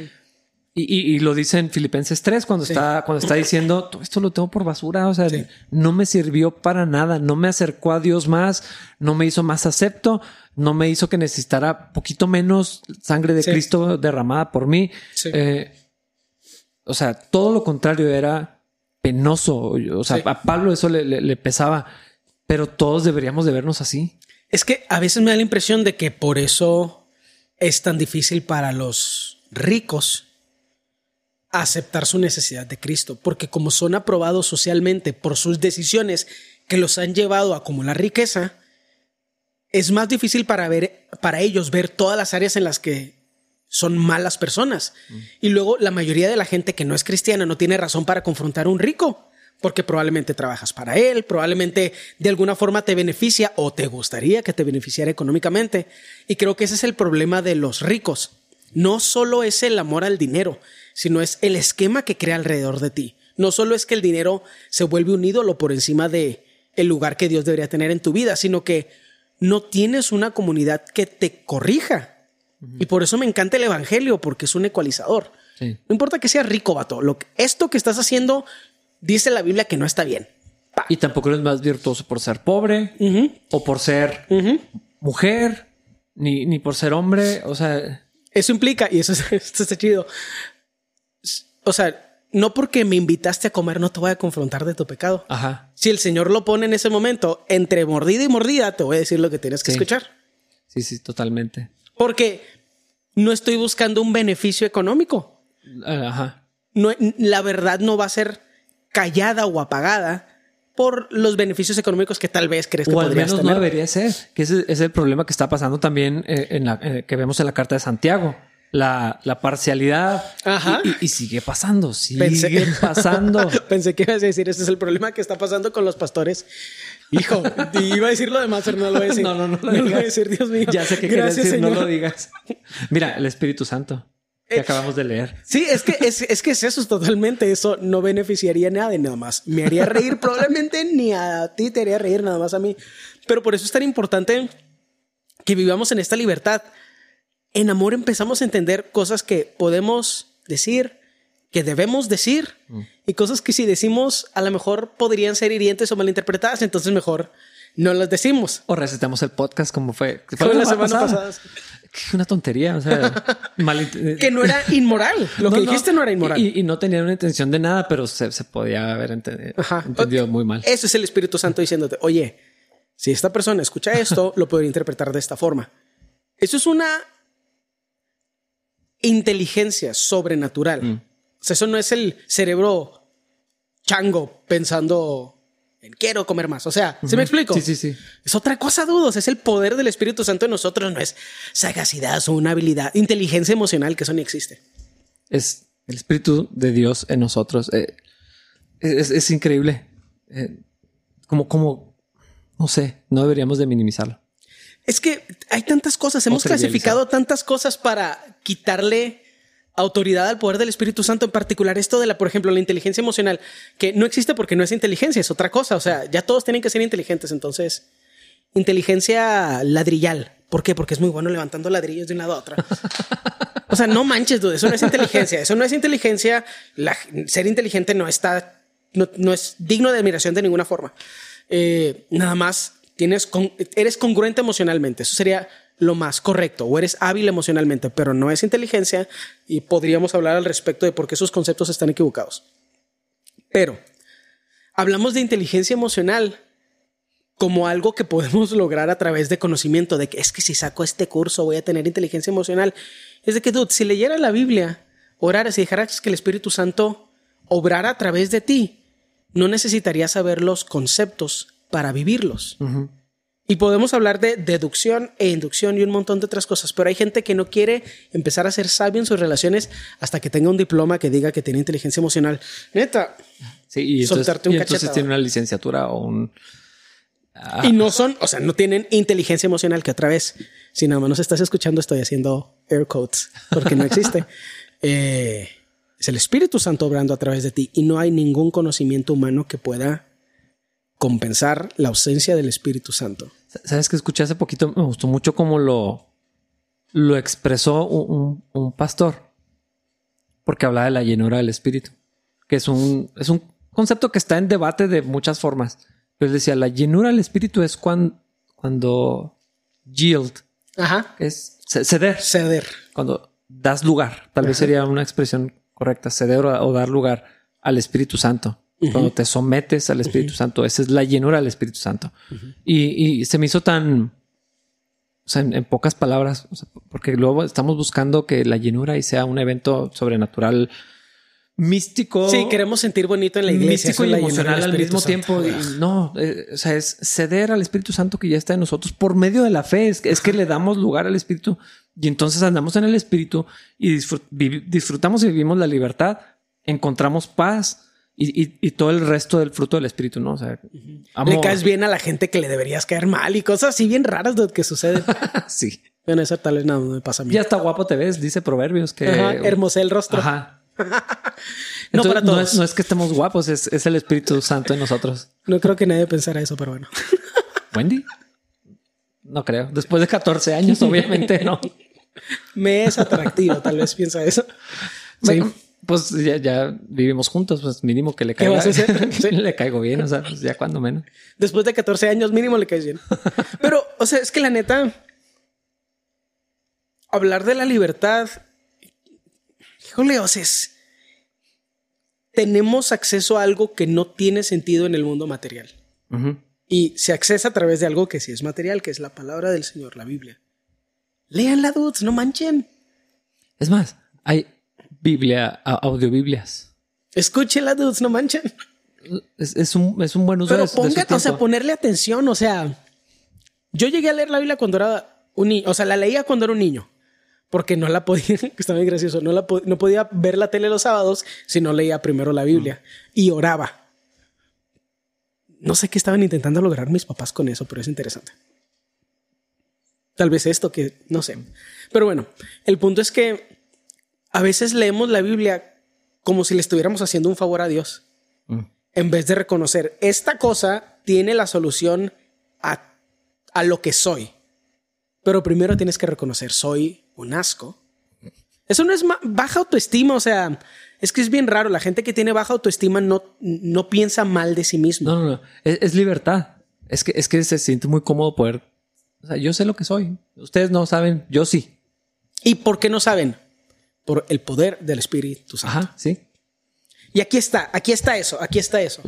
y, y- y lo dice en Filipenses 3 cuando Sí. está, cuando está diciendo todo esto lo tengo por basura. O sea, Sí. no me sirvió para nada, no me acercó a Dios más, no me hizo más acepto, no me hizo que necesitara poquito menos sangre de Sí. Cristo derramada por mí. Eh, o sea, todo lo contrario era penoso. O sea, Sí. a Pablo eso le, le- le pesaba, pero todos deberíamos de vernos así. Es que a veces me da la impresión de que por eso es tan difícil para los ricos aceptar su necesidad de Cristo, porque como son aprobados socialmente por sus decisiones que los han llevado a acumular riqueza, es más difícil para ver para ellos ver todas las áreas en las que son malas personas. Y luego la mayoría de la gente que no es cristiana no tiene razón para confrontar a un rico, porque probablemente trabajas para él, probablemente de alguna forma te beneficia o te gustaría que te beneficiara económicamente. Y creo que ese es el problema de los ricos. No solo es el amor al dinero, sino es el esquema que crea alrededor de ti. No solo es que el dinero se vuelve un ídolo por encima de el lugar que Dios debería tener en tu vida, sino que no tienes una comunidad que te corrija. Y por eso me encanta el evangelio, porque es un ecualizador. Sí. No importa que seas rico, vato. Lo que- esto que estás haciendo, dice la Biblia que no está bien. Pa. Y tampoco eres más virtuoso por ser pobre o por ser mujer, ni, ni por ser hombre. O sea, Eso implica, y eso es- *laughs* esto está chido. O sea, no porque me invitaste a comer, no te voy a confrontar de tu pecado. ajá. Si el Señor lo pone en ese momento, entre mordida y mordida, te voy a decir lo que tienes que Sí. escuchar. Sí, sí, totalmente. Porque no estoy buscando un beneficio económico. Ajá. No, la verdad no va a ser callada o apagada por los beneficios económicos que tal vez crees que O al podrías menos no debería ser, que ese es el problema que está pasando también eh, en la, eh, que vemos en la carta de Santiago. La, la parcialidad. Ajá. Y, y- y sigue pasando, sigue Pensé- pasando. *laughs* Pensé que ibas a decir, ese es el problema que está pasando con los pastores. Hijo, iba a decir lo demás, pero no lo voy a decir. No, no, no lo lo voy a decir, Dios mío. Ya sé que querías decir, no lo digas. Mira, el Espíritu Santo que Eh, acabamos de leer. Sí, es que es, es que es eso, es totalmente eso. No beneficiaría nada de nada más. Me haría reír, probablemente ni a ti te haría reír, nada más a mí. Pero por eso es tan importante que vivamos en esta libertad. En amor empezamos a entender cosas que podemos decir, que debemos decir, y cosas que si decimos a lo mejor podrían ser hirientes o malinterpretadas, entonces mejor no las decimos. O recetamos el podcast como fue. fue Fue la semana pasada. Una tontería. O sea, *laughs* mal- Que no era inmoral. Lo que dijiste no era inmoral. Y, y no tenía una intención de nada, pero se, se podía haber ente- Ajá. entendido muy mal. Eso es el Espíritu Santo diciéndote, oye, si esta persona escucha esto, lo podría interpretar de esta forma. Eso es una inteligencia sobrenatural. Mm. O sea, eso no es el cerebro chango pensando en quiero comer más. O sea, ¿sí me explico? Sí, sí, sí. Es otra cosa, dudos. Es el poder del Espíritu Santo en nosotros. No es sagacidad o una habilidad, inteligencia emocional, que eso ni existe. Es el Espíritu de Dios en nosotros. Eh, es, es increíble. Eh, como, como, no sé, no deberíamos de minimizarlo. Es que hay tantas cosas, hemos clasificado tantas cosas para quitarle autoridad al poder del Espíritu Santo, en particular esto de la, por ejemplo, la inteligencia emocional, que no existe porque no es inteligencia, es otra cosa, o sea, ya todos tienen que ser inteligentes, entonces, inteligencia ladrillal. ¿Por qué? Porque es muy bueno levantando ladrillos de una lado a otra. O sea, no manches, dude, eso no es inteligencia, eso no es inteligencia, ser inteligente no está, no, es digno de admiración de ninguna forma. Eh, nada más tienes eres congruente emocionalmente. Eso sería lo más correcto. O eres hábil emocionalmente, pero no es inteligencia y podríamos hablar al respecto de por qué esos conceptos están equivocados. Pero hablamos de inteligencia emocional como algo que podemos *laughs* lograr a través de conocimiento, de que es que si saco este curso voy a tener inteligencia emocional. Es de que, dude, si leyeras la Biblia, oraras y dejaras que el Espíritu Santo obrara a través de ti, no necesitarías saber los conceptos para vivirlos. Y podemos hablar de deducción e inducción y un montón de otras cosas, pero hay gente que no quiere empezar a ser sabio en sus relaciones hasta que tenga un diploma que diga que tiene inteligencia emocional. Neta. Sí, y soltarte un y entonces tiene una licenciatura o un... Ah. Y no son, o sea, no tienen inteligencia emocional que otra vez, si nada más nos estás escuchando, estoy haciendo air quotes porque no existe. *laughs* Eh, es el Espíritu Santo obrando a través de ti y no hay ningún conocimiento humano que pueda compensar la ausencia del Espíritu Santo. Sabes que escuché hace poquito, me gustó mucho cómo lo, lo expresó un, pastor, porque hablaba de la llenura del Espíritu, que es un, es un concepto que está en debate de muchas formas. Pero decía, la llenura del Espíritu es cuando, cuando yield, Ajá. es ceder. Ceder. Cuando das lugar, tal vez sería una expresión correcta, ceder o dar lugar al Espíritu Santo. Cuando te sometes al Espíritu Santo, esa es la llenura del Espíritu Santo. y, se me hizo tan, o sea, en, pocas palabras, porque luego estamos buscando que la llenura y sea un evento sobrenatural místico. Sí, queremos sentir bonito en la iglesia. Místico y emocional al mismo tiempo. no, eh, o sea, es ceder al Espíritu Santo que ya está en nosotros por medio de la fe. Es, es que le damos lugar al Espíritu y entonces andamos en el Espíritu y disfrutamos y vivimos la libertad. Encontramos paz y, todo el resto del fruto del espíritu, ¿no? O sea, le caes bien a la gente que le deberías caer mal y cosas así bien raras de que suceden. *laughs* sí. Bueno, eso tal vez nada me pasa a mí. Ya está guapo te ves, dice Proverbios que. Ajá, hermosé el rostro. Ajá. *laughs* no, para todos. No es, que estemos guapos, es, el Espíritu Santo en nosotros. No creo que nadie pensara eso, pero bueno. *laughs* Wendy. No creo. Después de 14 años, obviamente no. Me es atractivo, tal vez piensa eso. Sí pues ya, vivimos juntos, pues mínimo que le caiga. *laughs* le caigo bien, o sea, pues ya cuando menos. Después de 14 años, mínimo le caes bien. *laughs* Pero, o sea, es que la neta, hablar de la libertad, híjole, o sea, tenemos acceso a algo que no tiene sentido en el mundo material. Y se accesa a través de algo que sí es material, que es la palabra del Señor, la Biblia. Leanla, dudes, no manchen. Es más, hay, Biblia, audiobiblias. Escúchela, dudes, no manchen. Es, un, es un buen uso Pero póngate, o sea, ponerle atención. O sea, yo llegué a leer la Biblia cuando era un niño. O sea, la leía cuando era un niño. Porque no la podía, *laughs* está muy gracioso, no, la, no podía ver la tele los sábados si no leía primero la Biblia. Y oraba. No sé qué estaban intentando lograr mis papás con eso, pero es interesante. Tal vez esto que, no sé. Pero bueno, el punto es que a veces leemos la Biblia como si le estuviéramos haciendo un favor a Dios, mm. en vez de reconocer, esta cosa tiene la solución a, lo que soy. Pero primero tienes que reconocer, soy un asco. Eso no es baja autoestima, o sea, es que es bien raro. La gente que tiene baja autoestima no, no piensa mal de sí mismo. No, no, no. Es, libertad. Es que, es que se siente muy cómodo poder. O sea, yo sé lo que soy. Ustedes no saben, yo sí. ¿Y por qué no saben? Por el poder del Espíritu Santo. Ajá, sí. Y aquí está, aquí está eso, aquí está eso.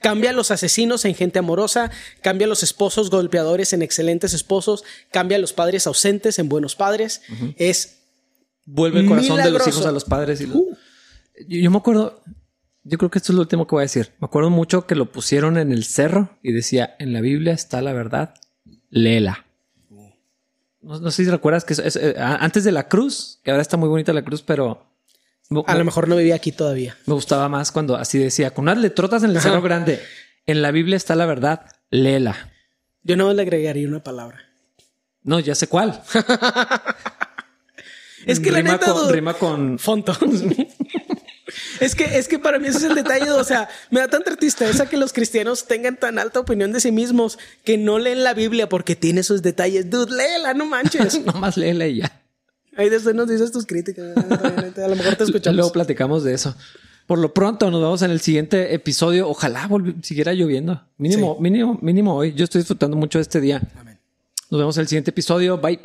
Cambia a los asesinos en gente amorosa, cambia a los esposos golpeadores en excelentes esposos, cambia a los padres ausentes en buenos padres. Es. Vuelve el corazón de los hijos a los padres. Y uh. yo, me acuerdo, yo creo que esto es lo último que voy a decir. Me acuerdo mucho que lo pusieron en el cerro y decía: En la Biblia está la verdad, léela. No, sé si recuerdas que es, eh, antes de la cruz, que ahora está muy bonita la cruz, pero. a lo mejor no vivía aquí todavía. Me gustaba más cuando así decía, con unas letrotas en el cerro grande. En la Biblia está la verdad, léela. Yo no le agregaría una palabra. No, ya sé cuál. *laughs* es que la rima neta. con, rima con Fonto. *laughs* es que, es que para mí ese es el detalle. O sea, me da tanta tristeza que los cristianos tengan tan alta opinión de sí mismos que no leen la Biblia porque tiene sus detalles. Dude, léela, no manches. *laughs* Nomás léela y ya. Ahí después nos dices tus críticas. A lo mejor te escuchamos. Luego platicamos de eso. Por lo pronto, nos vemos en el siguiente episodio. Ojalá siguiera lloviendo. Mínimo, mínimo, mínimo hoy. Yo estoy disfrutando mucho de este día. Amén. Nos vemos en el siguiente episodio. Bye.